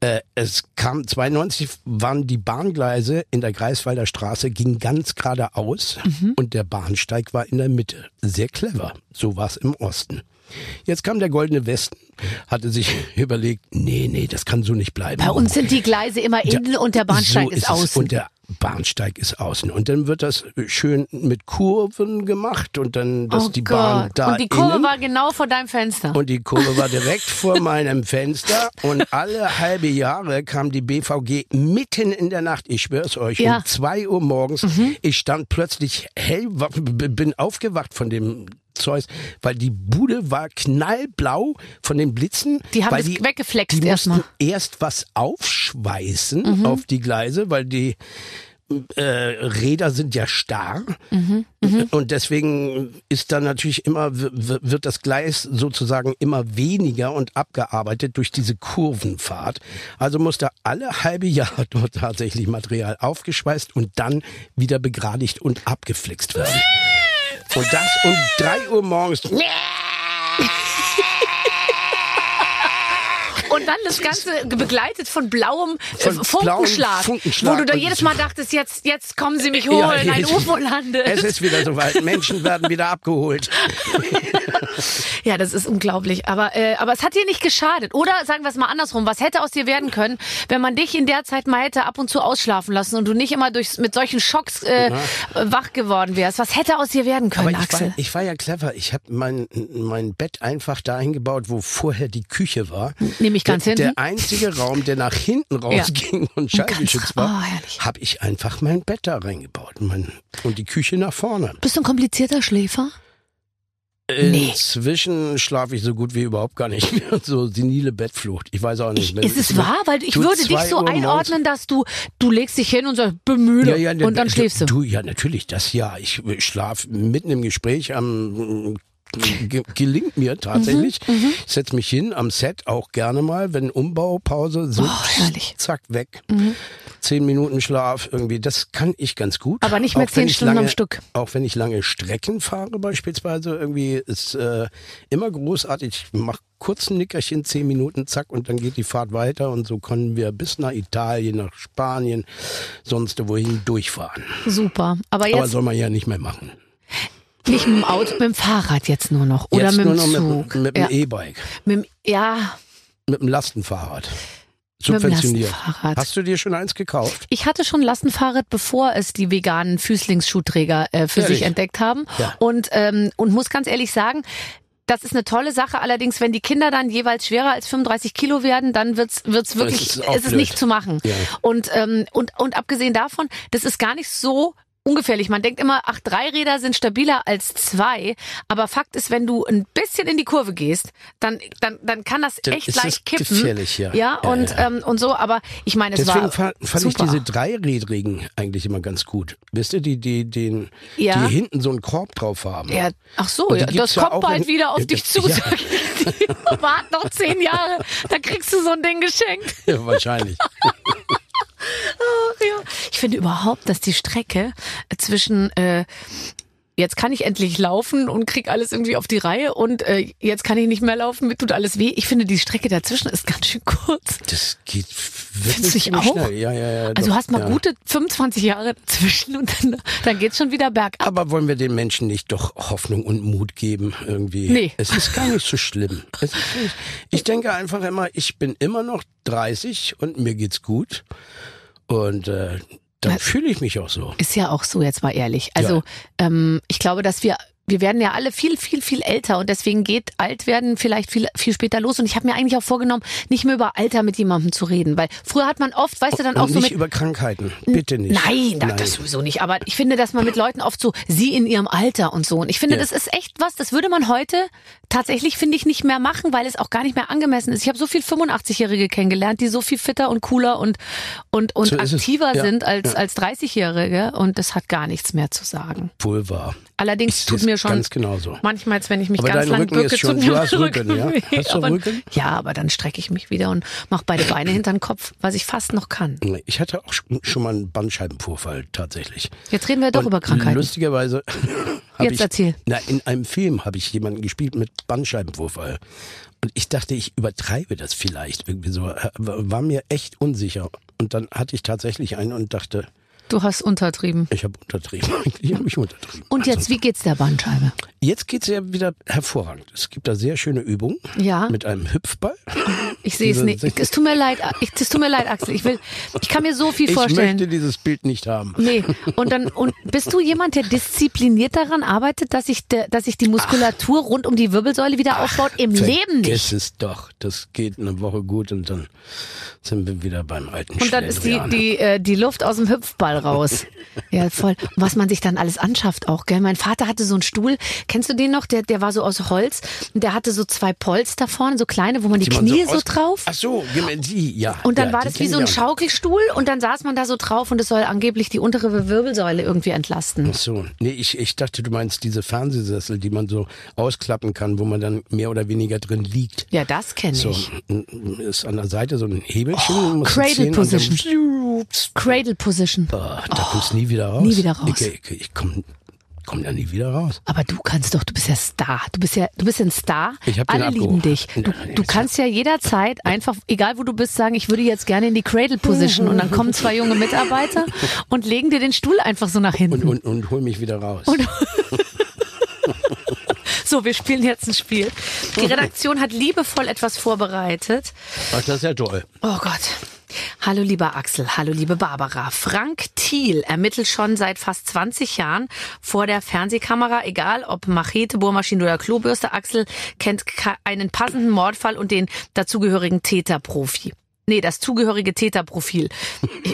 Äh, es kam 92 waren die Bahngleise in der Greifswalder Straße ging ganz geradeaus und der Bahnsteig war in der Mitte. Sehr clever. So war es im Osten. Jetzt kam der Goldene Westen, hatte sich überlegt, nee, nee, das kann so nicht bleiben. Bei uns sind die Gleise immer innen und der Bahnsteig so ist es. außen. Und der Bahnsteig ist außen. Und dann wird das schön mit Kurven gemacht und dann, dass oh die Bahn Gott. da und die Kurve innen war genau vor deinem Fenster. und die Kurve war direkt vor meinem Fenster und alle halbe Jahre kam die BVG mitten in der Nacht, ich schwör's euch, Ja. Mhm. um zwei Uhr morgens. Ich stand plötzlich hell, bin aufgewacht von dem Zeus, weil die Bude war knallblau von den Blitzen. Die haben das weggeflext die mussten erstmal. erst was aufschweißen Mhm. auf die Gleise, weil die äh, Räder sind ja starr Mhm, und deswegen ist dann natürlich immer wird das Gleis sozusagen immer weniger und abgearbeitet durch diese Kurvenfahrt. Also musste alle halbe Jahr dort tatsächlich Material aufgeschweißt und dann wieder begradigt und abgeflixt werden. Und das um drei Uhr morgens. Und dann das Ganze begleitet von blauem äh, Von Funkenschlag, Funkenschlag wo du da jedes Mal dachtest, jetzt, jetzt kommen sie mich holen, ein es- UFO landet. Es ist wieder soweit. Menschen werden wieder abgeholt. Ja, das ist unglaublich. Aber, äh, aber es hat dir nicht geschadet. Oder sagen wir es mal andersrum, was hätte aus dir werden können, wenn man dich in der Zeit mal hätte ab und zu ausschlafen lassen und du nicht immer durch, mit solchen Schocks äh, wach geworden wärst? Was hätte aus dir werden können, Aber ich war, Axel? ich war ja clever. Ich habe mein, mein Bett einfach dahin gebaut, wo vorher die Küche war. Nämlich ganz der, hinten? Der einzige Raum, der nach hinten rausging und schallgeschützt war, oh, habe ich einfach mein Bett da reingebaut. Mein, und die Küche nach vorne. Bist du ein komplizierter Schläfer? Nee. Inzwischen schlafe ich so gut wie überhaupt gar nicht mehr. So senile Bettflucht. Ich weiß auch nicht. Ist es wahr? Weil ich würde dich so Uhr einordnen, dass du, du legst dich hin und sagst, bemühe Ja, ja, und dann schläfst du. Du, ja, natürlich, das ja. Ich schlaf mitten im Gespräch am ge- gelingt mir tatsächlich. Mhm, Ich setz mich hin am Set auch gerne mal, wenn Umbaupause so Oh. Mhm. zack weg. Zehn Minuten Schlaf irgendwie, das kann ich ganz gut. Aber nicht mehr Auch zehn Stunden lange, am Stück. Auch wenn ich lange Strecken fahre beispielsweise, irgendwie ist äh, immer großartig. Ich mach kurz ein Nickerchen, zehn Minuten, zack, und dann geht die Fahrt weiter und so können wir bis nach Italien, nach Spanien, sonst wohin durchfahren. Super. Aber Aber jetzt soll man ja nicht mehr machen. Nicht mit dem Auto, mit dem Fahrrad jetzt nur noch. Oder Jetzt mit dem Zug. mit, mit dem ja. E-Bike, Mit dem, ja, mit dem Lastenfahrrad. mit dem Subventioniert. Lastenfahrrad. Hast du dir schon eins gekauft? Ich hatte schon Lastenfahrrad, bevor es die veganen Füßlingsschuhträger äh, für Ehrlich? sich entdeckt haben. Ja. Und, ähm, und muss ganz ehrlich sagen, das ist eine tolle Sache. Allerdings, wenn die Kinder dann jeweils schwerer als 35 Kilo werden, dann wird's wird's wirklich, ist ist, es blöd. nicht zu machen. Ja. Und, ähm, und, und abgesehen davon, das ist gar nicht so ungefährlich. Man denkt immer, ach, drei Räder sind stabiler als zwei. Aber Fakt ist, wenn du ein bisschen in die Kurve gehst, dann, dann, dann kann das Dann echt ist leicht kippen. gefährlich, ja. Ja, Ja, und, ja. Ähm, und so. Aber ich meine, es Deswegen war fand, fand ich diese dreirädrigen eigentlich immer ganz gut. Wisst ihr, die, die, den, Ja. die hinten so einen Korb drauf haben. Ja, ach so, ja, das kommt bald in- wieder auf dich zu. ja. Wart noch zehn Jahre, da kriegst du so ein Ding geschenkt. Ja, wahrscheinlich. Ja. Ich finde überhaupt, dass die Strecke zwischen äh, jetzt kann ich endlich laufen und krieg alles irgendwie auf die Reihe und äh, jetzt kann ich nicht mehr laufen, mir tut alles weh. Ich finde, die Strecke dazwischen ist ganz schön kurz. Das geht wirklich auch? schnell. Ja, ja, ja. Also doch, du hast mal ja. gute 25 Jahre dazwischen und dann, dann geht's schon wieder bergab. Aber wollen wir den Menschen nicht doch Hoffnung und Mut geben irgendwie? Nee. Es ist gar nicht so schlimm. Es nicht, ich denke einfach immer, ich bin immer noch 30 und mir geht's gut. Und äh, dann fühle ich mich auch so. Ist ja auch so, jetzt mal ehrlich. Also ähm, ich glaube, dass wir wir werden ja alle viel, viel, viel älter und deswegen geht Altwerden vielleicht viel, viel später los. Und ich habe mir eigentlich auch vorgenommen, nicht mehr über Alter mit jemandem zu reden, weil früher hat man oft, weißt du, dann Und auch so nicht mit über Krankheiten. Bitte nicht. Nein, da- das sowieso nicht. Aber ich finde, dass man mit Leuten oft so, sie in ihrem Alter und so. Und ich finde, Ja. das ist echt was, das würde man heute tatsächlich, finde ich, nicht mehr machen, weil es auch gar nicht mehr angemessen ist. Ich habe so viel 85-Jährige kennengelernt, die so viel fitter und cooler und, und, und So ist aktiver Ja, sind als, als 30-Jährige. Und das hat gar nichts mehr zu sagen. Wohl wahr. Allerdings Ich tut seh's mir schon ganz genauso. manchmal, als wenn ich mich Aber ganz dein lang Rücken bücke, ist schon- du hast mein Rücken, ja? Hast du aber, Rücken? Ja, aber dann strecke ich mich wieder und mache beide Beine hinter den Kopf, was ich fast noch kann. Ich hatte auch schon- mal einen Bandscheibenvorfall tatsächlich. Jetzt reden wir doch Und über Krankheiten. Lustigerweise Jetzt ich, erzähl. Na, in einem Film habe ich jemanden gespielt mit Bandscheibenvorfall. Und ich dachte, ich übertreibe das vielleicht irgendwie so. Äh, War mir echt unsicher. Und dann hatte ich tatsächlich einen und dachte, Du hast untertrieben. ich habe untertrieben. Eigentlich habe ich untertrieben. Und jetzt, wie geht's der Bandscheibe? Jetzt geht's ja wieder hervorragend. Es gibt da sehr schöne Übungen Ja. mit einem Hüpfball. Ich sehe es nicht. Es tut mir leid, ich, es tut mir leid, Axel. Ich will, ich kann mir so viel Ich vorstellen. möchte dieses Bild nicht haben. Nee, und dann und bist du jemand, der diszipliniert daran arbeitet, dass sich dass sich die Muskulatur rund um die Wirbelsäule wieder aufbaut? Im Leben nicht. Vergiss es doch. Das geht eine Woche gut und dann sind wir wieder beim alten Und dann ist die, die, äh, die Luft aus dem Hüpfball raus. Ja, voll. Und was man sich dann alles anschafft auch, gell? Mein Vater hatte so einen Stuhl. Kennst du den noch? Der, der war so aus Holz. Und der hatte so zwei Polster vorne, so kleine, wo man die, Die man Knie so, aus- drauf. Ach so, die, ja. Und dann ja, war das wie so ein. Schaukelstuhl und dann saß man da so drauf und es soll angeblich die untere Wirbelsäule irgendwie entlasten. Ach so, nee, ich, ich dachte, du meinst diese Fernsehsessel, die man so ausklappen kann, wo man dann mehr oder weniger drin liegt. Ja, das kenne So, ich. ist an der Seite so ein Hebelchen. du Cradle Position. Cradle Position. Boah, da kommst du nie wieder raus. nie wieder raus. Ich, ich, ich komm, komm da nie wieder raus. Aber du kannst doch, du bist ja Star. Du bist ja, du bist ja ein Star. Ich hab den Alle lieben abgehoben. dich. Du, Ja, du kannst ja jederzeit einfach, egal wo du bist, sagen, ich würde jetzt gerne in die Cradle Position. Und dann kommen zwei junge Mitarbeiter und legen dir den Stuhl einfach so nach hinten. Und, und, und hol mich wieder raus. So, wir spielen jetzt ein Spiel. Die Redaktion hat liebevoll etwas vorbereitet. Ach, das ist ja toll. Oh Gott. Hallo lieber Axel, hallo liebe Barbara. Frank Thiel ermittelt schon seit fast 20 Jahren vor der Fernsehkamera, egal ob Machete, Bohrmaschine oder Klobürste. Axel kennt einen passenden Mordfall und den dazugehörigen Täterprofi. Nee, das zugehörige Täterprofil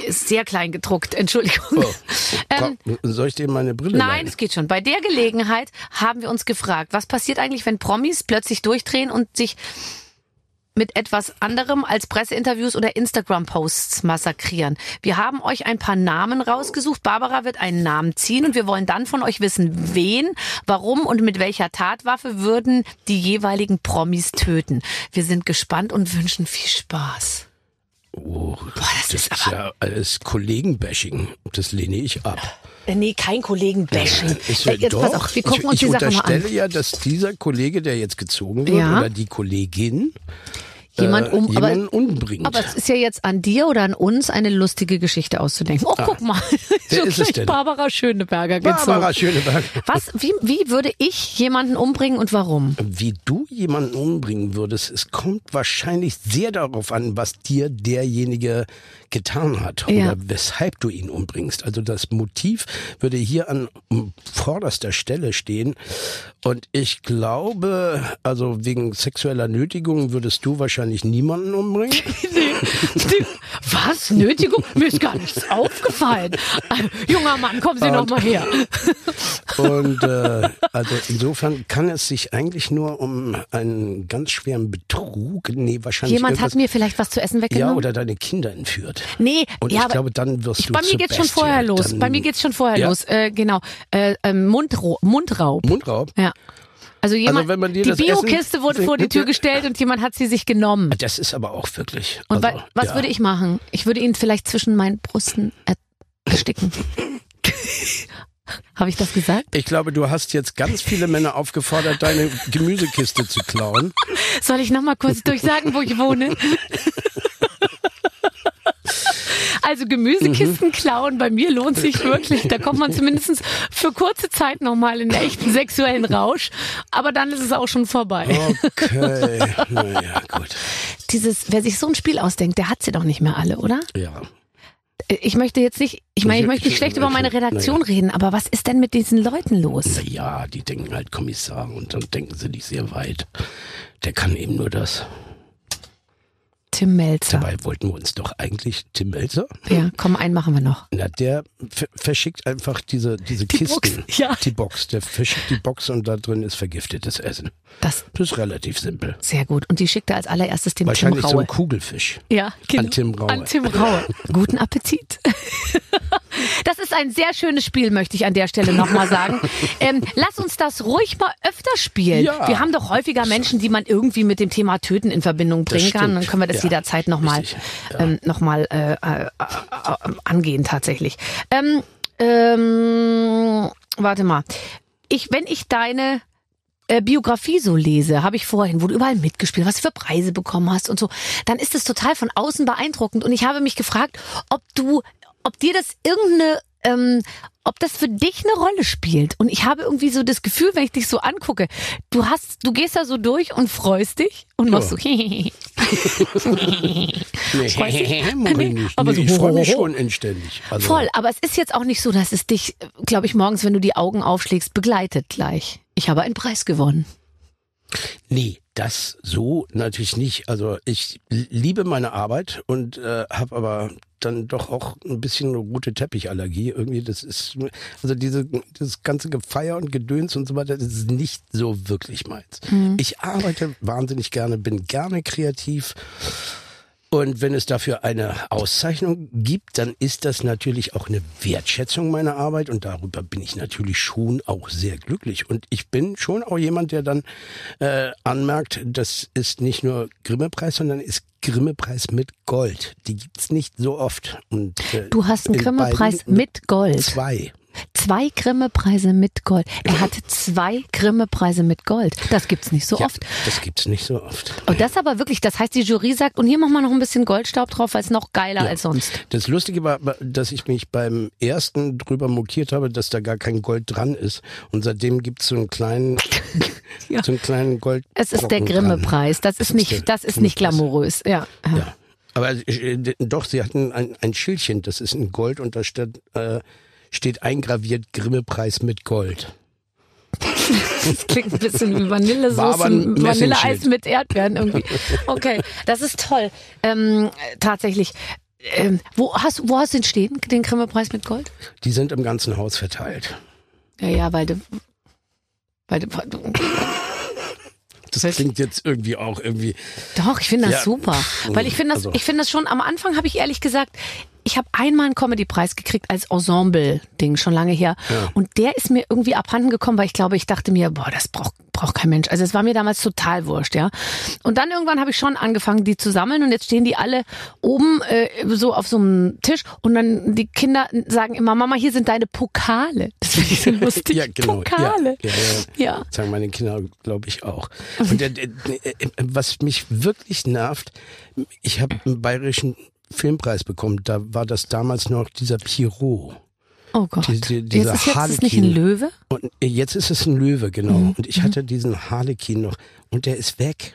ist sehr klein gedruckt, Entschuldigung. Oh. Ähm, Soll ich dir meine Brille Nein, es geht schon. Bei der Gelegenheit haben wir uns gefragt, was passiert eigentlich, wenn Promis plötzlich durchdrehen und sich mit etwas anderem als Presseinterviews oder Instagram-Posts massakrieren. Wir haben euch ein paar Namen rausgesucht. Barbara wird einen Namen ziehen und wir wollen dann von euch wissen, wen, warum und mit welcher Tatwaffe würden die jeweiligen Promis töten. Wir sind gespannt und wünschen viel Spaß. Oh, das das, ist ist ja alles Kollegenbashing. Das lehne ich ab. Äh, Nee, kein Kollegen-Bashing. Ist Äh, ja Jetzt doch. pass auf, wir gucken ich, uns ich die Sache mal unterstelle an. ja, dass dieser Kollege, der jetzt gezogen wird, Ja. oder die Kollegin, Jemand äh, um, aber jemanden umbringt. Aber es ist ja jetzt an dir oder an uns, eine lustige Geschichte auszudenken. Oh, guck mal. Wer So ist es denn? Barbara Schöneberger gezogen. Barbara Schöneberg. Was, wie, wie würde ich jemanden umbringen und warum? Wie du jemanden umbringen würdest, es kommt wahrscheinlich sehr darauf an, was dir derjenige getan hat Ja. oder weshalb du ihn umbringst. Also das Motiv würde hier an vorderster Stelle stehen. Und ich glaube, also wegen sexueller Nötigung würdest du wahrscheinlich niemanden umbringen. Was? Nötigung? Mir ist gar nichts aufgefallen. Äh, junger Mann, kommen Sie noch mal her. Und äh, also insofern kann es sich eigentlich nur um einen ganz schweren Betrug, nee, wahrscheinlich Jemand hat mir vielleicht was zu essen weggenommen? ja oder deine Kinder entführt. Nee, Und ja, ich glaube, dann wirst ich, du bei mir zur geht's schon Bestie. vorher los. Dann- bei mir geht's schon vorher Ja. los. Äh, genau. Äh, ähm, Mundro Mundraub. Mundraub. Ja. Also jemand, dir die Biokiste wurde vor die Tür gestellt und jemand hat sie sich genommen. Das ist aber auch wirklich. Und also, wa- was ja. würde ich machen? Ich würde ihn vielleicht zwischen meinen Brüsten er- ersticken. Habe ich das gesagt? Ich glaube, du hast jetzt ganz viele Männer aufgefordert, deine Gemüsekiste zu klauen. Soll ich noch mal kurz durchsagen, wo ich wohne? Also Gemüsekisten Mhm. klauen bei mir lohnt sich wirklich. Da kommt man zumindest für kurze Zeit noch mal in einen echten sexuellen Rausch. Aber dann ist es auch schon vorbei. Okay, naja, gut. Dieses, wer sich so ein Spiel ausdenkt, der hat sie doch nicht mehr alle, oder? Ja. Ich möchte jetzt nicht, ich meine, ich möchte nicht ich- schlecht über meine Redaktion reden, aber was ist denn mit diesen Leuten los? Ja, die denken halt Kommissar und dann denken sie nicht sehr weit. Der kann eben nur das. Tim Melzer. Dabei wollten wir uns doch eigentlich Tim Melzer. Ja, komm, einen machen wir noch. Na, der ver- verschickt einfach diese, diese Kisten. Box, ja. Die Box. Der verschickt die Box und da drin ist vergiftetes Essen. Das Das ist relativ simpel. sehr gut. Und die schickt er als allererstes dem Tim Wahrscheinlich so Raue. ein Kugelfisch. Ja, genau. An Tim Raue. An Tim Raue. Guten Appetit. Das ist ein sehr schönes Spiel, möchte ich an der Stelle nochmal sagen. Ähm, lass uns das ruhig mal öfter spielen. Ja. Wir haben doch häufiger Menschen, die man irgendwie mit dem Thema Töten in Verbindung bringen kann. Dann können wir das Ja, jederzeit nochmal richtig. ähm, noch mal, äh, äh, äh, angehen tatsächlich. Ähm, ähm, warte mal. Ich, wenn ich deine äh, Biografie so lese, habe ich vorhin, wo du überall mitgespielt, was du für Preise bekommen hast und so, dann ist es total von außen beeindruckend. Und ich habe mich gefragt, ob du, ob dir das irgendeine, ähm, ob das für dich eine Rolle spielt. Und ich habe irgendwie so das Gefühl, wenn ich dich so angucke, du hast, du gehst da so durch und freust dich und machst so. Nee, dich? Nee, aber nee, so ich freue mich ho, ho, ho. schon inständig. Also, Voll, aber es ist jetzt auch nicht so, dass es dich, glaube ich, morgens, wenn du die Augen aufschlägst, begleitet gleich. Ich habe einen Preis gewonnen. Nee, das so natürlich nicht. Also ich liebe meine Arbeit und äh, habe aber dann doch auch ein bisschen eine rote Teppichallergie. Irgendwie, das ist, also diese, das ganze Gefeier und Gedöns und so weiter, das ist nicht so wirklich meins. Ich arbeite wahnsinnig gerne, bin gerne kreativ. Und wenn es dafür eine Auszeichnung gibt, dann ist das natürlich auch eine Wertschätzung meiner Arbeit und darüber bin ich natürlich schon auch sehr glücklich. Und ich bin schon auch jemand, der dann äh, anmerkt, das ist nicht nur Grimme-Preis, sondern ist Grimme-Preis mit Gold. Die gibt's nicht so oft. Und, äh, Du hast einen in Grimme-Preis mit Gold. Zwei. Zwei Grimme-Preise mit Gold. Er hat zwei Grimme-Preise mit Gold. Das gibt's nicht so Ja, oft. das gibt's nicht so oft. Und das aber wirklich, das heißt, die Jury sagt, und hier machen wir noch ein bisschen Goldstaub drauf, weil es noch geiler als sonst. Das Lustige war, dass ich mich beim ersten drüber mokiert habe, dass da gar kein Gold dran ist. Und seitdem gibt's so einen kleinen, Ja. so einen kleinen Gold. Es ist der Grimme-Preis. Das ist ist nicht, das ist nicht glamourös. Ja. Ja. Aber äh, doch, sie hatten ein, ein Schildchen, das ist in Gold und da steht, äh, steht eingraviert Grimme-Preis mit Gold. Das klingt ein bisschen wie Vanillesoße, Vanilleeis mit Erdbeeren irgendwie. Okay, das ist toll. Ähm, tatsächlich. Ähm, wo hast wo hast du den stehen, den Grimme-Preis mit Gold? Die sind im ganzen Haus verteilt. Ja, ja, weil du, weil du, Das klingt jetzt irgendwie auch irgendwie. Doch, ich finde das Ja. super. Weil ich finde das, Also- ich finde das schon, am Anfang habe ich ehrlich gesagt, ich habe einmal einen Comedy-Preis gekriegt als Ensemble-Ding, schon lange her. Und der ist mir irgendwie abhanden gekommen, weil ich glaube, ich dachte mir, boah, das braucht, braucht kein Mensch. Also es war mir damals total wurscht, ja. Und dann irgendwann habe ich schon angefangen, die zu sammeln und jetzt stehen die alle oben äh, so auf so einem Tisch und dann die Kinder sagen immer, Mama, hier sind deine Pokale. Das finde ich so lustig. Ja, genau. Pokale. Ja, ja, Ja. ja. Sagen meine Kinder, glaube ich, auch. Und der, der, der, was mich wirklich nervt, ich habe einen bayerischen Filmpreis bekommen. Da war das damals noch dieser Pierrot. Oh Gott. Die- die- jetzt dieser ist jetzt ist es nicht ein. Löwe? Und jetzt ist es ein Löwe, genau. Mhm. Und ich hatte diesen Harlekin noch. Und der ist weg.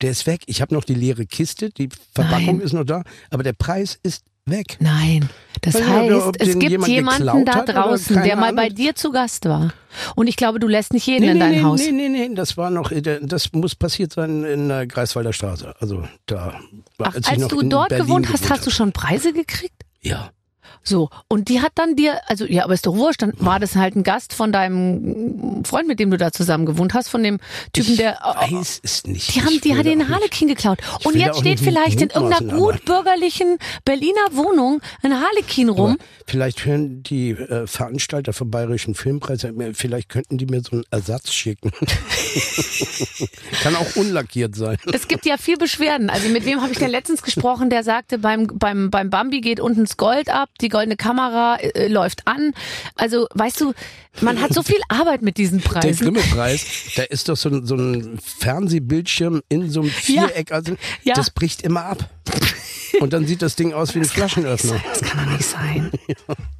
Der ist weg. Ich habe noch die leere Kiste, die Verpackung Nein. ist noch da, aber der Preis ist weg. Nein, das ob- heißt, es gibt jemand jemanden da draußen, der mal bei dir zu Gast war. Und ich glaube, du lässt nicht jeden Nee, in dein nee, Haus. nee, nee, nee, das war noch, äh, das muss passiert sein in der Greifswalder Straße. Also da, Ach, als noch du dort gewohnt hast, gewohnt hast du schon Preise gekriegt? Ja. So, und die hat dann dir, also ja, aber ist doch wurscht, dann war das halt ein Gast von deinem Freund, mit dem du da zusammen gewohnt hast, von dem Typen, Ich der. oh, weiß es nicht. Die haben, Ich die hat den Harlekin geklaut. Ich Und jetzt steht vielleicht in irgendeiner mutmaßen, aber- gutbürgerlichen Berliner Wohnung ein Harlekin rum. Aber vielleicht hören die äh, Veranstalter vom Bayerischen Filmpreis, äh, vielleicht könnten die mir so einen Ersatz schicken. Kann auch unlackiert sein. Es gibt ja viel Beschwerden. Also mit wem habe ich denn letztens gesprochen, der sagte, beim, beim, beim Bambi geht unten das Gold ab, die goldene Kamera äh, läuft an. Also weißt du, man hat so viel Arbeit mit diesen Der Preisen. Grimme-Preis, da ist doch so ein, so ein Fernsehbildschirm in so einem Viereck, also Ja. das bricht immer ab. Und dann sieht das Ding aus wie ein Flaschenöffner. Das kann doch nicht sein.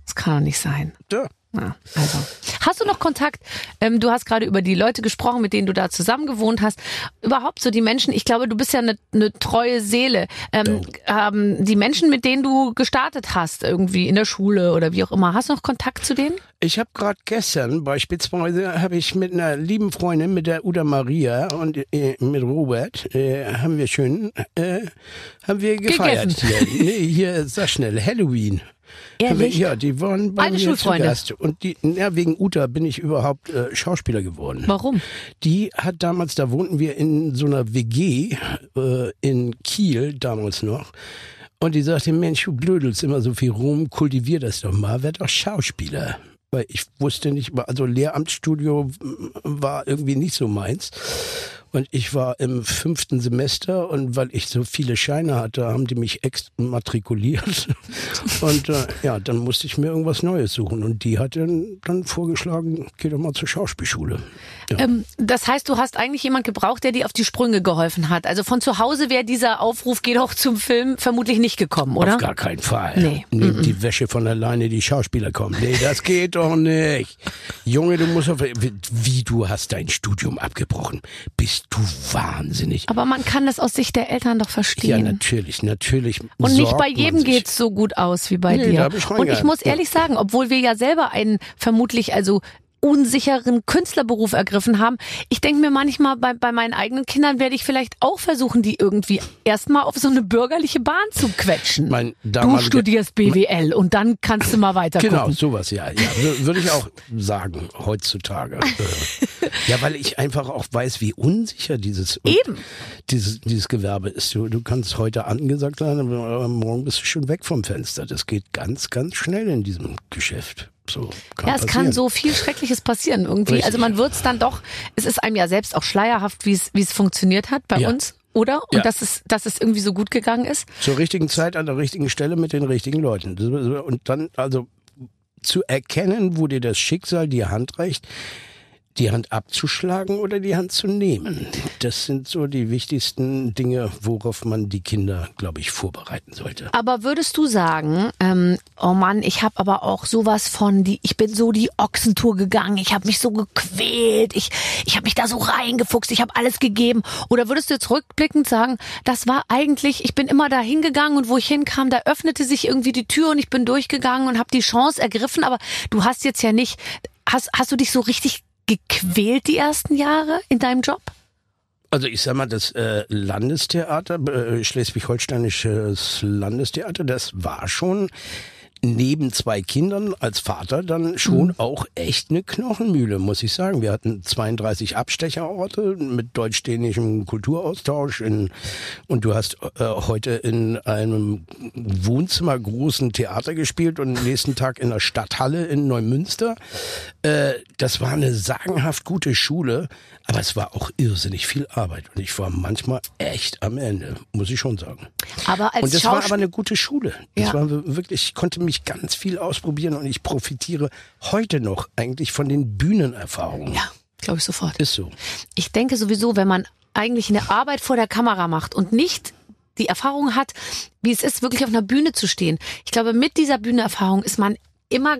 Das kann doch nicht sein. Ja. Ja, also. Hast du noch Kontakt? Ähm, du hast gerade über die Leute gesprochen, mit denen du da zusammen gewohnt hast. Überhaupt so die Menschen, ich glaube, du bist ja eine, eine treue Seele. Ähm, ähm, die Menschen, mit denen du gestartet hast, irgendwie in der Schule oder wie auch immer, hast du noch Kontakt zu denen? Ich habe gerade gestern beispielsweise habe ich mit einer lieben Freundin, mit der Uda Maria und äh, mit Robert, äh, haben wir schön, äh, haben wir gefeiert hier. Nee, hier, sag schnell, Halloween. Ehrlich? Ja, die waren bei Alte mir zu Schulfreunde. Gast. Und die, ja, wegen Uta bin ich überhaupt äh, Schauspieler geworden. Warum? Die hat damals, da wohnten wir in so einer WG äh, in Kiel damals noch. Und die sagte, Mensch, du blödelst immer so viel rum, kultivier das doch mal, werd doch Schauspieler. Weil ich wusste nicht, also Lehramtsstudio war irgendwie nicht so meins. Und ich war im fünften Semester und weil ich so viele Scheine hatte, haben die mich exmatrikuliert. Und äh, ja, dann musste ich mir irgendwas Neues suchen. Und die hat dann, dann vorgeschlagen, geh doch mal zur Schauspielschule. Ja. Ähm, das heißt, du hast eigentlich jemand gebraucht, der dir auf die Sprünge geholfen hat. Also von zu Hause wäre dieser Aufruf, geh doch zum Film, vermutlich nicht gekommen, oder? Auf gar keinen Fall. Nee. Nimm die Wäsche von alleine, die Schauspieler kommen. Nee, das geht doch nicht. Junge, du musst auf, wie du hast dein Studium abgebrochen. Bist du wahnsinnig. Aber man kann das aus Sicht der Eltern doch Ja, verstehen. natürlich, natürlich. Und nicht bei jedem sich. geht's so gut aus wie bei Nee, dir. ich Und ich muss ehrlich sagen, obwohl wir ja selber einen vermutlich also unsicheren Künstlerberuf ergriffen haben. Ich denke mir manchmal, bei, bei meinen eigenen Kindern werde ich vielleicht auch versuchen, die irgendwie erstmal auf so eine bürgerliche Bahn zu quetschen. Mein du studierst BWL und dann kannst du mal weiter Genau, gucken. sowas, ja. ja wür- Würde ich auch sagen, heutzutage. Ja, weil ich einfach auch weiß, wie unsicher dieses, Eben. dieses, dieses Gewerbe ist. Du, du kannst heute angesagt sein, aber morgen bist du schon weg vom Fenster. Das geht ganz, ganz schnell in diesem Geschäft. So Ja, es passieren. kann so viel Schreckliches passieren irgendwie. Richtig. Also man wird es dann doch, es ist einem ja selbst auch schleierhaft, wie es wie es funktioniert hat bei Ja. uns, oder? Und Ja. dass es dass es irgendwie so gut gegangen ist. Zur richtigen Zeit an der richtigen Stelle mit den richtigen Leuten. Und dann also zu erkennen, wo dir das Schicksal die Hand reicht, die Hand abzuschlagen oder die Hand zu nehmen. Das sind so die wichtigsten Dinge, worauf man die Kinder, glaube ich, vorbereiten sollte. Aber würdest du sagen, ähm, oh Mann, ich habe aber auch sowas von die, ich bin so die Ochsentour gegangen, ich habe mich so gequält, ich ich habe mich da so reingefuchst, ich habe alles gegeben. Oder würdest du jetzt rückblickend sagen, das war eigentlich, ich bin immer da hingegangen und wo ich hinkam, da öffnete sich irgendwie die Tür und ich bin durchgegangen und habe die Chance ergriffen. Aber du hast jetzt ja nicht, hast hast du dich so richtig gequält die ersten Jahre in deinem Job? Also ich sag mal, das äh, Landestheater, äh, Schleswig-Holsteinisches Landestheater, das war schon neben zwei Kindern als Vater dann schon auch echt eine Knochenmühle, muss ich sagen. Wir hatten 32 Abstecherorte mit deutsch-dänischem Kulturaustausch in, und du hast äh, heute in einem Wohnzimmer großen Theater gespielt und am nächsten Tag in der Stadthalle in Neumünster. Äh, das war eine sagenhaft gute Schule, aber es war auch irrsinnig viel Arbeit und ich war manchmal echt am Ende, muss ich schon sagen. Aber als Und das war Schauspiel- aber eine gute Schule. Das Ja. war wirklich, ich konnte mich ganz viel ausprobieren und ich profitiere heute noch eigentlich von den Bühnenerfahrungen. ja, glaube ich sofort. Ist so. Ich denke sowieso, wenn man eigentlich eine Arbeit vor der Kamera macht und nicht die Erfahrung hat, wie es ist, wirklich auf einer Bühne zu stehen. Ich glaube, mit dieser Bühnenerfahrung ist man immer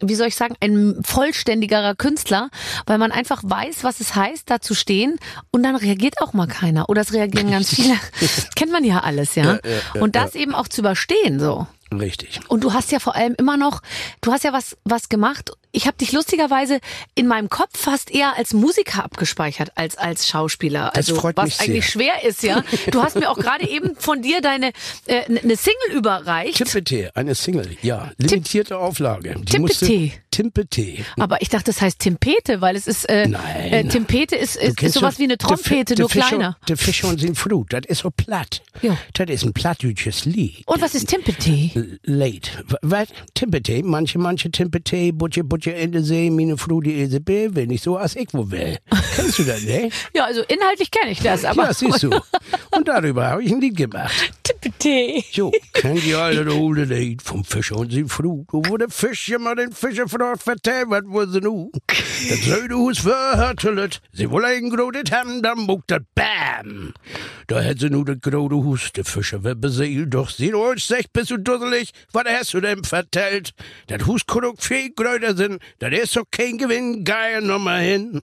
wie soll ich sagen, ein vollständigerer Künstler, weil man einfach weiß, was es heißt, da zu stehen und dann reagiert auch mal keiner. Oder es reagieren ganz viele. Kennt man ja alles, ja. Ja, ja, ja, und das eben auch zu überstehen, so. Richtig. Und du hast ja vor allem immer noch, du hast ja was, was gemacht. Ich habe dich lustigerweise in meinem Kopf fast eher als Musiker abgespeichert als als Schauspieler. Das also freut was mich sehr. eigentlich schwer ist, ja. Du hast mir auch gerade eben von dir deine äh, eine Single überreicht. Timpete, eine Single, ja. Limitierte Auflage. Die musste- Timpete. Aber ich dachte, das heißt Timpete, weil es ist äh, Nein. äh, Timpete ist, ist, ist sowas wie eine Trompete, nur kleiner. Der Fischer und sein Flut, das ist so platt. Ja. Das ist ein plattdeutsches Lied. Und was ist Timpete? Late. Was? Timpete? Manche, manche Timpete, Butche, Butche in der See, meine Frau, die Isabel, will nicht so, als ich wo will. Kennst du das, ne? Ja, also inhaltlich kenne ich das, aber ja, siehst du. Und darüber habe ich ein Lied gemacht. Timpete. So, kennt ihr alle das Lied vom Fischer und sein Frau? Wo der Fisch immer den Fischer fragt, doch vertell, wat wo sie nu? Das Södehus verhörtelet, sie wohl ein grodet haben, dann muckt das Bam. Da hätt sie nu das grode Hus, de Fische wär beseelt, doch sie euch sech, bist du dusselig, wat hast du denn vertellt? Das Hus auch viel gröder sind, das ist doch kein Gewinn, geil nochmal hin.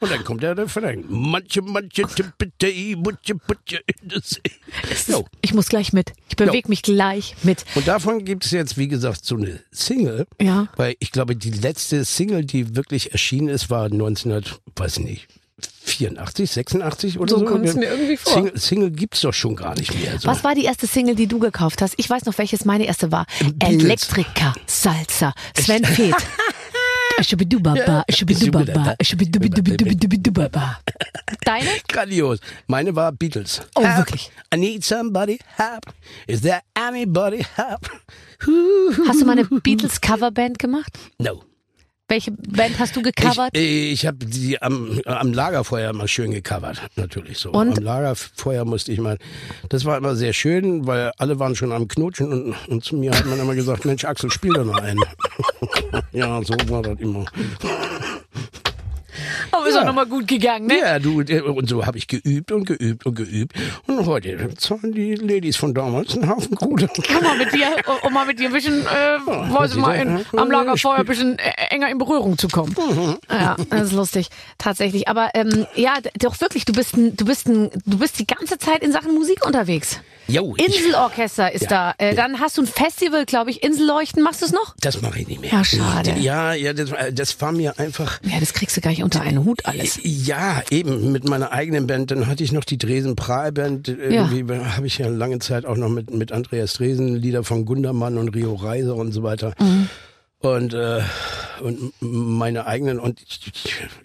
Und dann kommt der Refrain. Manche, manche, tippete, butche, butche in See. Jo. Ich muss gleich mit. Ich bewege mich gleich mit. Und davon gibt es jetzt, wie gesagt, so eine Single. Ja. Weil ich glaube, die letzte Single, die wirklich erschienen ist, war 1900, weiß ich nicht, 84, 86 oder So so. kommt's mir irgendwie vor. Single, Single gibt's doch schon gar nicht mehr. So. Was war die erste Single, die du gekauft hast? Ich weiß noch, welches meine erste war. Beatles. Elektrika, Salsa, Sven Feth. Deine? Grandios. Meine war Beatles. Oh, wirklich? I need somebody help. Is there anybody help? Hast du mal eine Beatles Coverband gemacht? No. Welche Band hast du gecovert? Ich, ich habe die am, am Lagerfeuer mal schön gecovert, natürlich so. Und? Am Lagerfeuer musste ich mal. Das war immer sehr schön, weil alle waren schon am Knutschen und, und zu mir hat man immer gesagt, Mensch Axel, spiel doch noch einen. ja, so war das immer. Aber ist ja. auch nochmal gut gegangen, ne? Ja, du, äh, und so habe ich geübt und geübt und geübt. Und heute zahlen die Ladies von damals einen Haufen Kohle. Komm mal mit dir, um mal mit dir ein bisschen, äh, weiß ich mal, in, am Lagerfeuer ein bisschen äh, enger in Berührung zu kommen. Ja, das ist lustig, tatsächlich. Aber ähm, ja, doch wirklich, du bist, ein, du bist, ein, du bist die ganze Zeit in Sachen Musik unterwegs. Jo, Inselorchester ist Ja, da. Äh, ja. Dann hast du ein Festival, glaube ich, Inselleuchten. Machst du es noch? das mache ich nicht mehr. Ja, schade. Ja, ja, das, das war mir einfach. Ja, das kriegst du gar nicht unter einen Hut alles. Ja, eben mit meiner eigenen Band. Dann hatte ich noch die Dresen Prahl Band. Irgendwie habe ich ja lange Zeit auch noch mit, mit Andreas Dresen Lieder von Gundermann und Rio Reiser und so weiter. Mhm. Und, äh, und meine eigenen und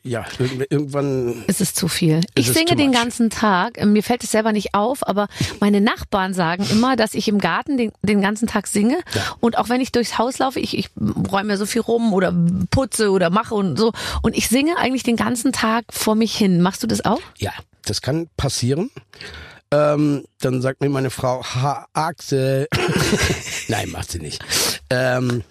ja, irgend- irgendwann Es ist zu viel. Ich singe den ganzen Tag. Äh, Mir fällt es selber nicht auf, aber meine Nachbarn sagen immer, dass ich im Garten den, den ganzen Tag singe. Und auch wenn ich durchs Haus laufe, ich, ich räume ja so viel rum oder putze oder mache und so. Und ich singe eigentlich den ganzen Tag vor mich hin. Machst du das auch? Ja, das kann passieren. Ähm, dann sagt mir meine Frau, ha, Axel. Nein, macht sie nicht. Ähm,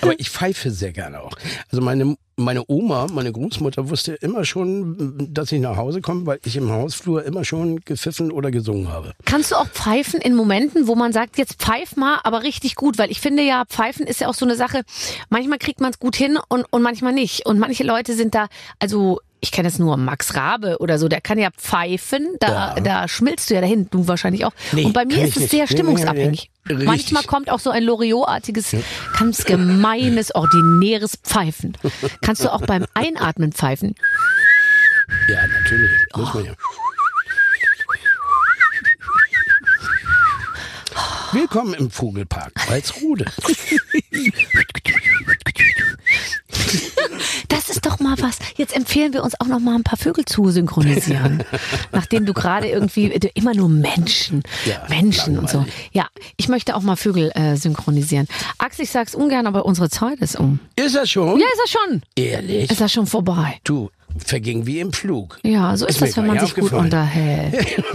aber ich pfeife sehr gerne auch. Also meine, meine Oma, meine Großmutter wusste immer schon, dass ich nach Hause komme, weil ich im Hausflur immer schon gepfiffen oder gesungen habe. Kannst du auch pfeifen in Momenten, wo man sagt, jetzt pfeif mal, aber richtig gut? Weil ich finde ja, pfeifen ist ja auch so eine Sache, manchmal kriegt man es gut hin und, und manchmal nicht. Und manche Leute sind da, also ich kenne jetzt nur Max Rabe oder so, der kann ja pfeifen, da, Ja. da schmilzt du ja dahin, du wahrscheinlich auch. Nee, und bei mir ist es sehr stimmungsabhängig. nee, nee. Manchmal kommt auch so ein Loriot-artiges, ganz gemeines, ordinäres Pfeifen. Kannst du auch beim Einatmen pfeifen? Ja, natürlich. Muss man ja. Willkommen im Vogelpark Walsrode. Das ist doch mal was. Jetzt empfehlen wir uns auch noch mal ein paar Vögel zu synchronisieren. Nachdem du gerade irgendwie du, immer nur Menschen, Ja, Menschen und so. Ja, ich möchte auch mal Vögel äh, synchronisieren. Axel, ich sag's ungern, aber unsere Zeit ist um. Ist er schon? Ja, ist er schon. Ehrlich? Ist er schon vorbei. Du, verging wie im Flug. Ja, so ist, Ist das, wenn man sich gut unterhält.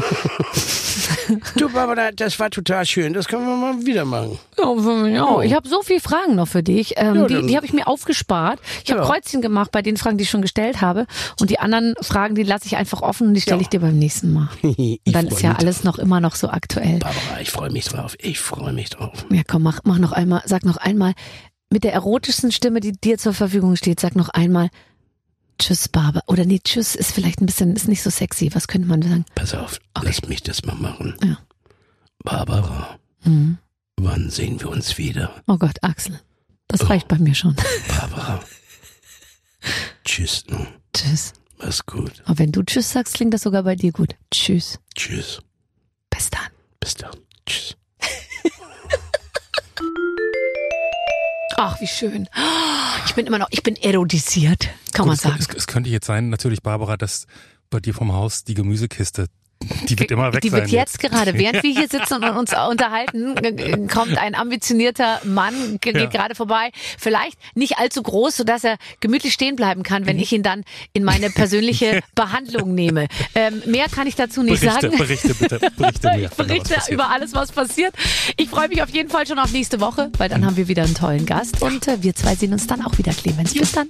Du, Barbara, das war total schön. Das können wir mal wieder machen. Ja, auch. Ich habe so viele Fragen noch für dich. Ähm, Ja, die die habe ich mir aufgespart. Ich habe Ja. Kreuzchen gemacht bei den Fragen, die ich schon gestellt habe. Und die anderen Fragen, die lasse ich einfach offen und die stelle Ja. ich dir beim nächsten Mal. Dann ist ja alles noch immer noch so aktuell. Barbara, ich freue mich drauf. Ich freue mich drauf. Ja, komm, mach, mach noch einmal, sag noch einmal, mit der erotischsten Stimme, die dir zur Verfügung steht, sag noch einmal Tschüss, Barbara. Oder nee, Tschüss ist vielleicht ein bisschen, ist nicht so sexy. Was könnte man sagen? Pass auf, lass mich das mal machen. Ja. Barbara, Hm. wann sehen wir uns wieder? Oh Gott, Axel. Das reicht bei mir schon. Barbara. Tschüss, nun. Tschüss. Mach's gut. Aber wenn du Tschüss sagst, klingt das sogar bei dir gut. Tschüss. Tschüss. Bis dann. Bis dann. Tschüss. Ach, wie schön. Ich bin immer noch, ich bin erodisiert, kann man Gut, sagen. es, es, es könnte jetzt sein, natürlich, Barbara, dass bei dir vom Haus die Gemüsekiste Die wird immer weg Die sein. wird jetzt gerade, während wir hier sitzen und uns unterhalten, kommt ein ambitionierter Mann, ge- geht Ja. gerade vorbei. Vielleicht nicht allzu groß, sodass er gemütlich stehen bleiben kann, Mhm. wenn ich ihn dann in meine persönliche Behandlung nehme. Ähm, mehr kann ich dazu nicht Berichte, sagen. berichte bitte, berichte mir. Ich berichte über alles, was passiert. Ich freue mich auf jeden Fall schon auf nächste Woche, weil dann haben wir wieder einen tollen Gast und äh, wir zwei sehen uns dann auch wieder, Clemens. Bis dann.